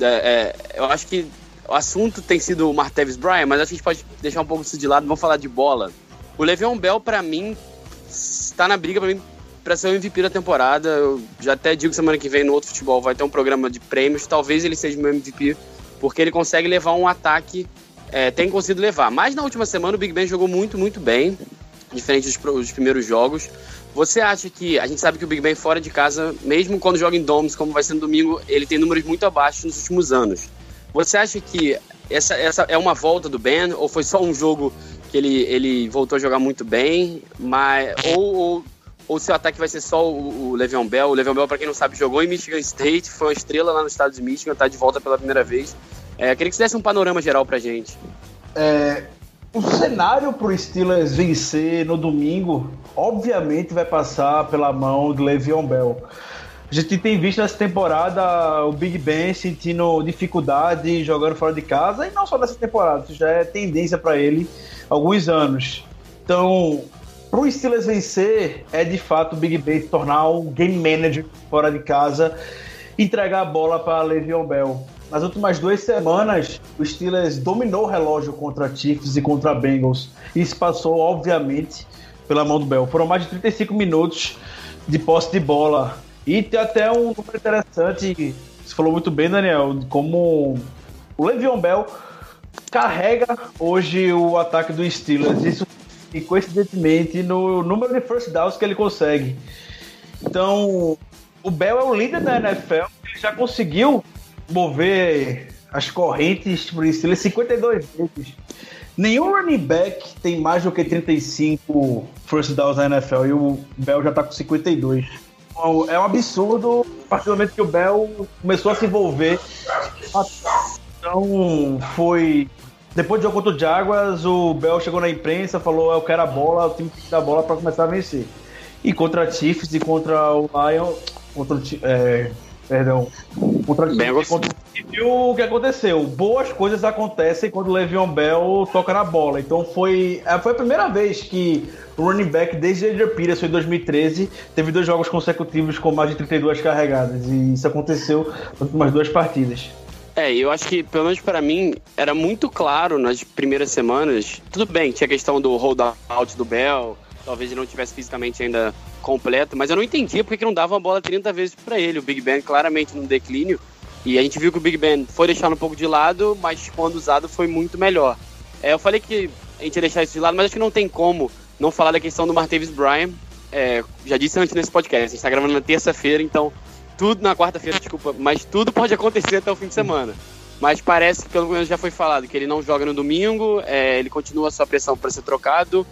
é, é, eu acho que o assunto tem sido o Martavis Bryant, mas acho que a gente pode deixar um pouco isso de lado. Vamos falar de bola. O Le'Veon Bell, para mim, está na briga para mim para ser o MVP da temporada. Eu já até digo semana que vem no outro futebol vai ter um programa de prêmios. Talvez ele seja o meu MVP, porque ele consegue levar um ataque, é, tem conseguido levar. Mas na última semana o Big Ben jogou muito, muito bem, diferente dos, dos, primeiros jogos. Você acha que. A gente sabe que o Big Ben fora de casa, mesmo quando joga em Domes, como vai ser no domingo, ele tem números muito abaixo nos últimos anos. Você acha que essa, essa é uma volta do Ben, ou foi só um jogo que ele, ele voltou a jogar muito bem, mas ou, ou ou se o ataque vai ser só o, o Le'Veon Bell. O Le'Veon Bell, para quem não sabe, jogou em Michigan State, foi uma estrela lá no estado de Michigan, tá de volta pela primeira vez. É, queria que você desse um panorama geral pra gente. É, o cenário pro Steelers vencer no domingo, obviamente vai passar pela mão do Le'Veon Bell. A gente tem visto nessa temporada o Big Ben sentindo dificuldade jogando fora de casa, e não só nessa temporada, isso já é tendência para ele há alguns anos. Então, pro Steelers vencer, é de fato o Big Ben tornar um game manager fora de casa, entregar a bola para Le'Veon Bell. Nas últimas duas semanas, o Steelers dominou o relógio contra Chiefs e contra Bengals. Isso passou, obviamente, pela mão do Bell. Foram mais de 35 minutos de posse de bola. E tem até um número interessante, você falou muito bem, Daniel, como o Le'Veon Bell carrega hoje o ataque do Steelers. Isso e coincidentemente no número de first downs que ele consegue. Então, o Bell é o líder da NFL, ele já conseguiu mover as correntes por Steelers 52 vezes. Nenhum running back tem mais do que 35 first downs na NFL e o Bell já tá com 52. Então, é um absurdo a partir do momento que o Bell começou a se envolver. Então foi depois do jogo contra o Jaguars, o Bell chegou na imprensa, falou: Eu quero a bola, o time tem que dar a bola para começar a vencer. E contra Chiefs e contra o Lion. Contra o, é, perdão. Contra o Chiefs. Contra, e viu o que aconteceu. Boas coisas acontecem quando o Le'Veon Bell toca na bola. Então foi, é, foi a primeira vez que o running back, desde Adrian Peterson em 2013, teve dois jogos consecutivos com mais de 32 carregadas. E isso aconteceu nas últimas duas partidas. É, eu acho que, pelo menos para mim, era muito claro nas primeiras semanas. Tudo bem, tinha a questão do holdout do Bell, talvez ele não tivesse fisicamente ainda completo, mas eu não entendia porque que não dava uma bola 30 vezes para ele. O Big Ben claramente num declínio. E a gente viu que o Big Ben foi deixado um pouco de lado, mas quando usado foi muito melhor. É, eu falei que a gente ia deixar isso de lado, mas acho que não tem como não falar da questão do Martavis Bryant. É, já disse antes nesse podcast, a gente está gravando na terça-feira, então tudo na quarta-feira, desculpa, mas tudo pode acontecer até o fim de semana. Mas parece que pelo menos já foi falado que ele não joga no domingo, é, ele continua a sua pressão para ser trocado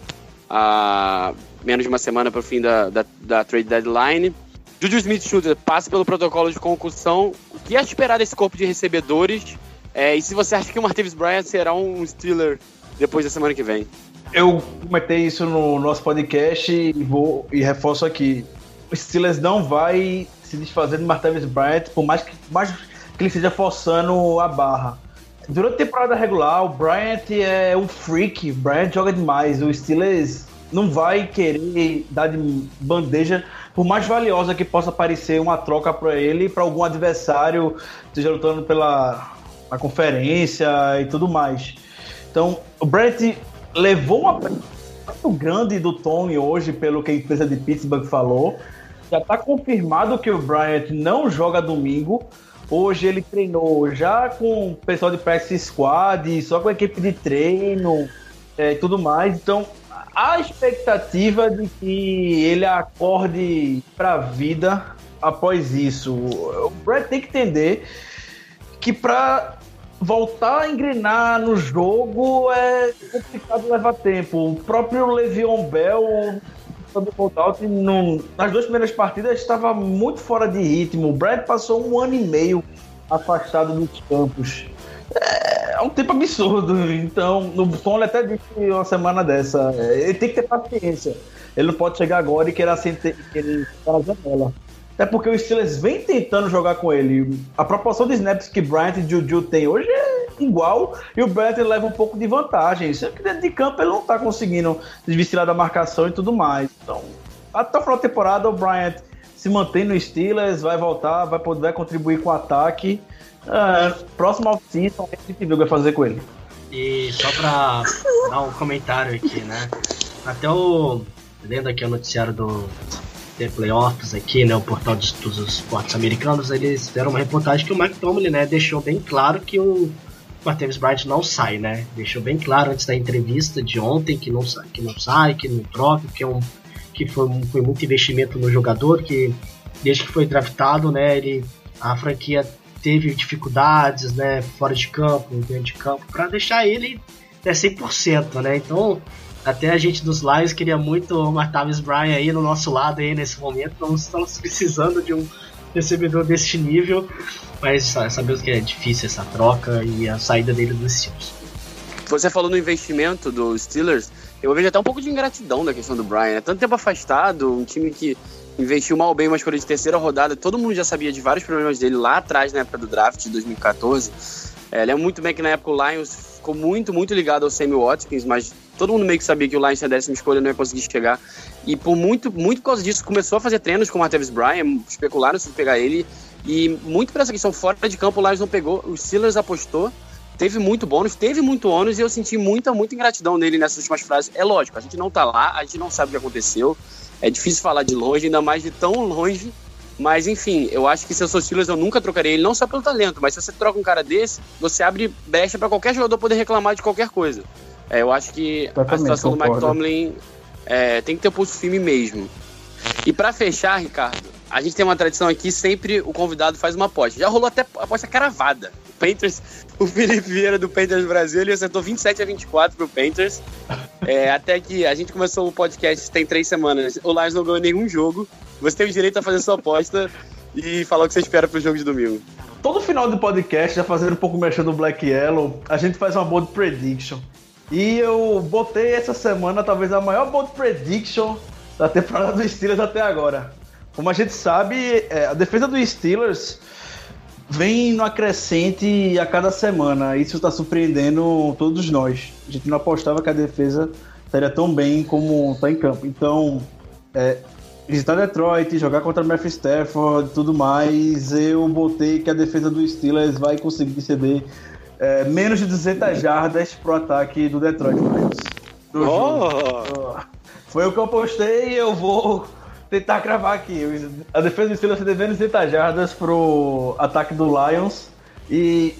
a menos de uma semana para o fim da, da, da, trade deadline. Juju Smith-Schuster passa pelo protocolo de concussão. O que é esperar desse corpo de recebedores? É, e se você acha que o Martavis Bryant será um Steeler depois da semana que vem? Eu comentei isso no nosso podcast e vou e reforço aqui. O Steelers não vai se desfazer de Martavis Bryant, por mais que, mais que ele esteja forçando a barra. Durante a temporada regular, o Bryant é um freak, o Bryant joga demais. O Steelers não vai querer dar de bandeja, por mais valiosa que possa parecer uma troca para ele, para algum adversário, esteja lutando pela a conferência e tudo mais. Então, o Brett levou uma muito grande do Tony hoje, pelo que a empresa de Pittsburgh falou. Já está confirmado que o Bryant não joga domingo. Hoje ele treinou já com o pessoal de practice squad, só com a equipe de treino é, e tudo mais. Então, a expectativa de que ele acorde para a vida após isso. O Brett tem que entender que para voltar a engrenar no jogo é complicado levar tempo. O próprio Le'Veon Bell do Holdout nas duas primeiras partidas estava muito fora de ritmo. O Brad passou um ano e meio afastado dos campos. É, é um tempo absurdo. Então, no Tom até disse uma semana dessa. É, ele tem que ter paciência. Ele não pode chegar agora e querer, sentir, ficar na janela. Até porque o Steelers vem tentando jogar com ele. A proporção de snaps que Bryant e Juju tem hoje é igual e o Bryant leva um pouco de vantagem. Só que dentro de campo ele não tá conseguindo desvestirar da marcação e tudo mais. Então, até o final da temporada o Bryant se mantém no Steelers, vai voltar, vai poder contribuir com o ataque. É, próximo off-season, a gente o que vai fazer com ele. E só pra dar um comentário aqui, né? Até o. Lendo aqui o noticiário do The Playoffs aqui, né? O portal dos, dos esportes americanos, eles fizeram uma reportagem que o Mike Tomlin, né, deixou bem claro que o Martavis Bryant não sai, né? Deixou bem claro antes da entrevista de ontem que não sai, que não sai, que não troca, que é um que foi, foi muito investimento no jogador, que desde que foi draftado, né, ele a franquia teve dificuldades, né, fora de campo, dentro de campo, para deixar ele né, 100%, né? Então, até a gente dos Lions queria muito o Martavis Bryant aí no nosso lado aí nesse momento. Nós estamos precisando de um recebedor deste nível, mas sabemos que é difícil essa troca e a saída dele dos Steelers. Você falou no investimento dos Steelers, eu vejo até um pouco de ingratidão da questão do Brian. É tanto tempo afastado, um time que investiu mal bem uma escolha de terceira rodada, todo mundo já sabia de vários problemas dele lá atrás, na época do draft de 2014. É, lembro muito bem que na época o Lions ficou muito, muito ligado ao Sammy Watkins, mas todo mundo meio que sabia que o Lions tinha a décima escolha não ia conseguir chegar. E por muito, muito por causa disso, começou a fazer treinos com o Martavis Bryant, especularam se pegar ele. E muito por essa questão fora de campo, o Lions não pegou. O Steelers apostou, teve muito bônus, teve muito ônus e eu senti muita, muita ingratidão nele nessas últimas frases. É lógico, a gente não tá lá, a gente não sabe o que aconteceu. É difícil falar de longe, ainda mais de tão longe. Mas enfim, eu acho que se eu sou Steelers, eu nunca trocaria ele, não só pelo talento, mas se você troca um cara desse, você abre brecha para qualquer jogador poder reclamar de qualquer coisa. É, eu acho que Totalmente, a situação concordo. do Mike Tomlin é, tem que ter o pulso firme mesmo. E para fechar, Ricardo, a gente tem uma tradição aqui, sempre o convidado faz uma aposta. Já rolou até aposta caravada. O Panthers, o Felipe Vieira do Panthers Brasil, ele acertou 27 a 24 pro Panthers. É, até que a gente começou o podcast tem três semanas. O Lions não ganhou nenhum jogo. Você tem o direito a fazer sua aposta e falar o que você espera pro jogo de domingo. Todo final do podcast, já fazendo um pouco mexendo no Black Yellow, a gente faz uma bold prediction. E eu botei essa semana talvez a maior bold prediction da temporada dos Steelers até agora. Como a gente sabe, é, a defesa dos Steelers vem no acrescente a cada semana. Isso está surpreendendo todos nós. A gente não apostava que a defesa estaria tão bem como está em campo. Então, é, visitar Detroit, jogar contra Matthew Stafford e tudo mais, eu botei que a defesa dos Steelers vai conseguir ceder é, menos de 200 jardas pro ataque do Detroit Lions. Do oh. Foi o que eu postei e eu vou tentar cravar aqui. A defesa do Steelers cedeu menos de 200 jardas pro ataque do Lions. E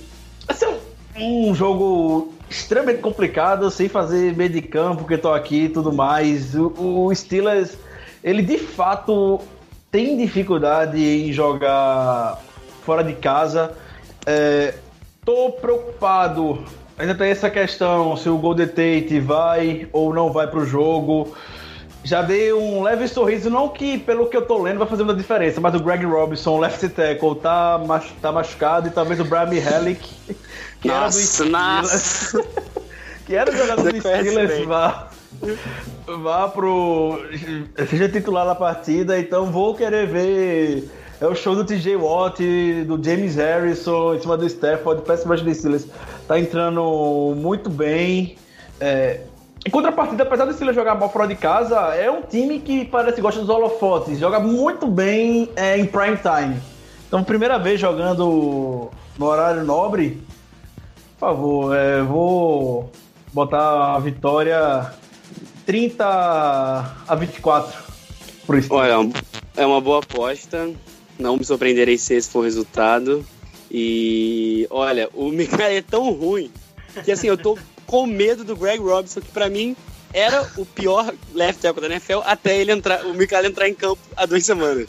ser um, jogo extremamente complicado, sem fazer meio de campo, porque tô aqui e tudo mais. O, o Steelers, ele de fato tem dificuldade em jogar fora de casa. É, Tô preocupado. Ainda tem essa questão se o Golden Tate vai ou não vai pro jogo. Já dei um leve sorriso, não que pelo que eu tô lendo vai fazer uma diferença, mas o Greg Robinson, left tackle, tá, tá machucado e talvez o Brian Hellick, que nossa, era do Steelers, que era jogador do Steelers, vá, vá pro. seja titular na partida, então vou querer ver é o show do TJ Watt, do James Harrison, em cima do Stafford, péssimo de Steelers. Tá entrando muito bem. É, Em contrapartida, apesar do Steelers jogar mal fora de casa, é um time que parece que gosta dos holofotes, joga muito bem é, em prime time. Então, primeira vez jogando no horário nobre, por favor, é, vou botar a vitória 30 a 24 pro Steelers. Olha, é uma boa aposta. Não me surpreenderei se esse for o resultado. E olha, o Mikael é tão ruim que assim, eu tô com medo do Greg Robinson, que para mim era o pior left tackle da NFL até ele entrar, o Mikael entrar em campo há duas semanas.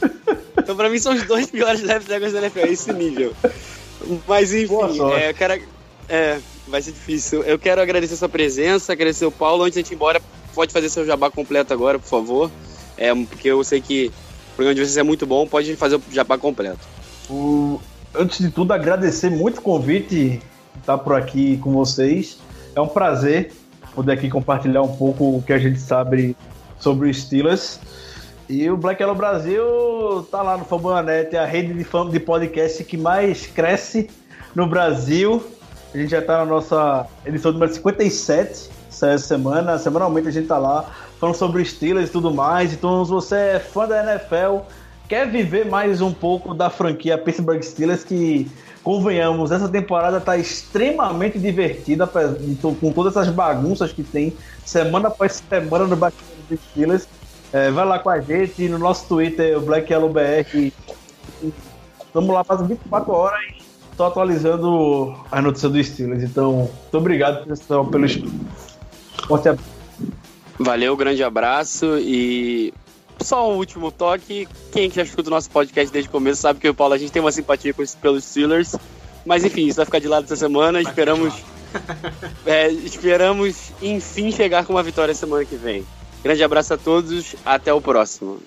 Então, pra mim, são os dois piores left tackles da NFL, esse nível. Mas, enfim, é, cara, é, vai ser difícil. Eu quero agradecer a sua presença, agradecer o Paulo. Antes de a gente ir embora, pode fazer seu jabá completo agora, por favor. É, porque eu sei que o programa de vocês é muito bom, pode fazer o jabá completo. O... Antes de tudo, agradecer muito o convite estar por aqui com vocês. É um prazer poder aqui compartilhar um pouco o que a gente sabe sobre o Steelers. E o Black Yellow Brasil tá lá no Fambonanet, a rede de fã de podcast que mais cresce no Brasil. A gente já tá na nossa edição número 57 essa semana. Semanalmente a gente tá lá falando sobre Steelers e tudo mais. Então, se você é fã da NFL, quer viver mais um pouco da franquia Pittsburgh Steelers, que convenhamos, essa temporada está extremamente divertida com todas essas bagunças que tem semana após semana no bastidor dos Steelers. É, vai lá com a gente no nosso Twitter, o Black BR. Estamos lá faz 24 horas estou atualizando a notícia do Steelers. Então, muito obrigado pessoal pelo Forte Valeu, grande abraço e só um último toque. Quem que já escuta o nosso podcast desde o começo sabe que o Paulo a gente tem uma simpatia pelos Steelers. Mas enfim, isso vai ficar de lado essa semana. Vai esperamos. é, esperamos, enfim, chegar com uma vitória semana que vem. Grande abraço a todos, até o próximo.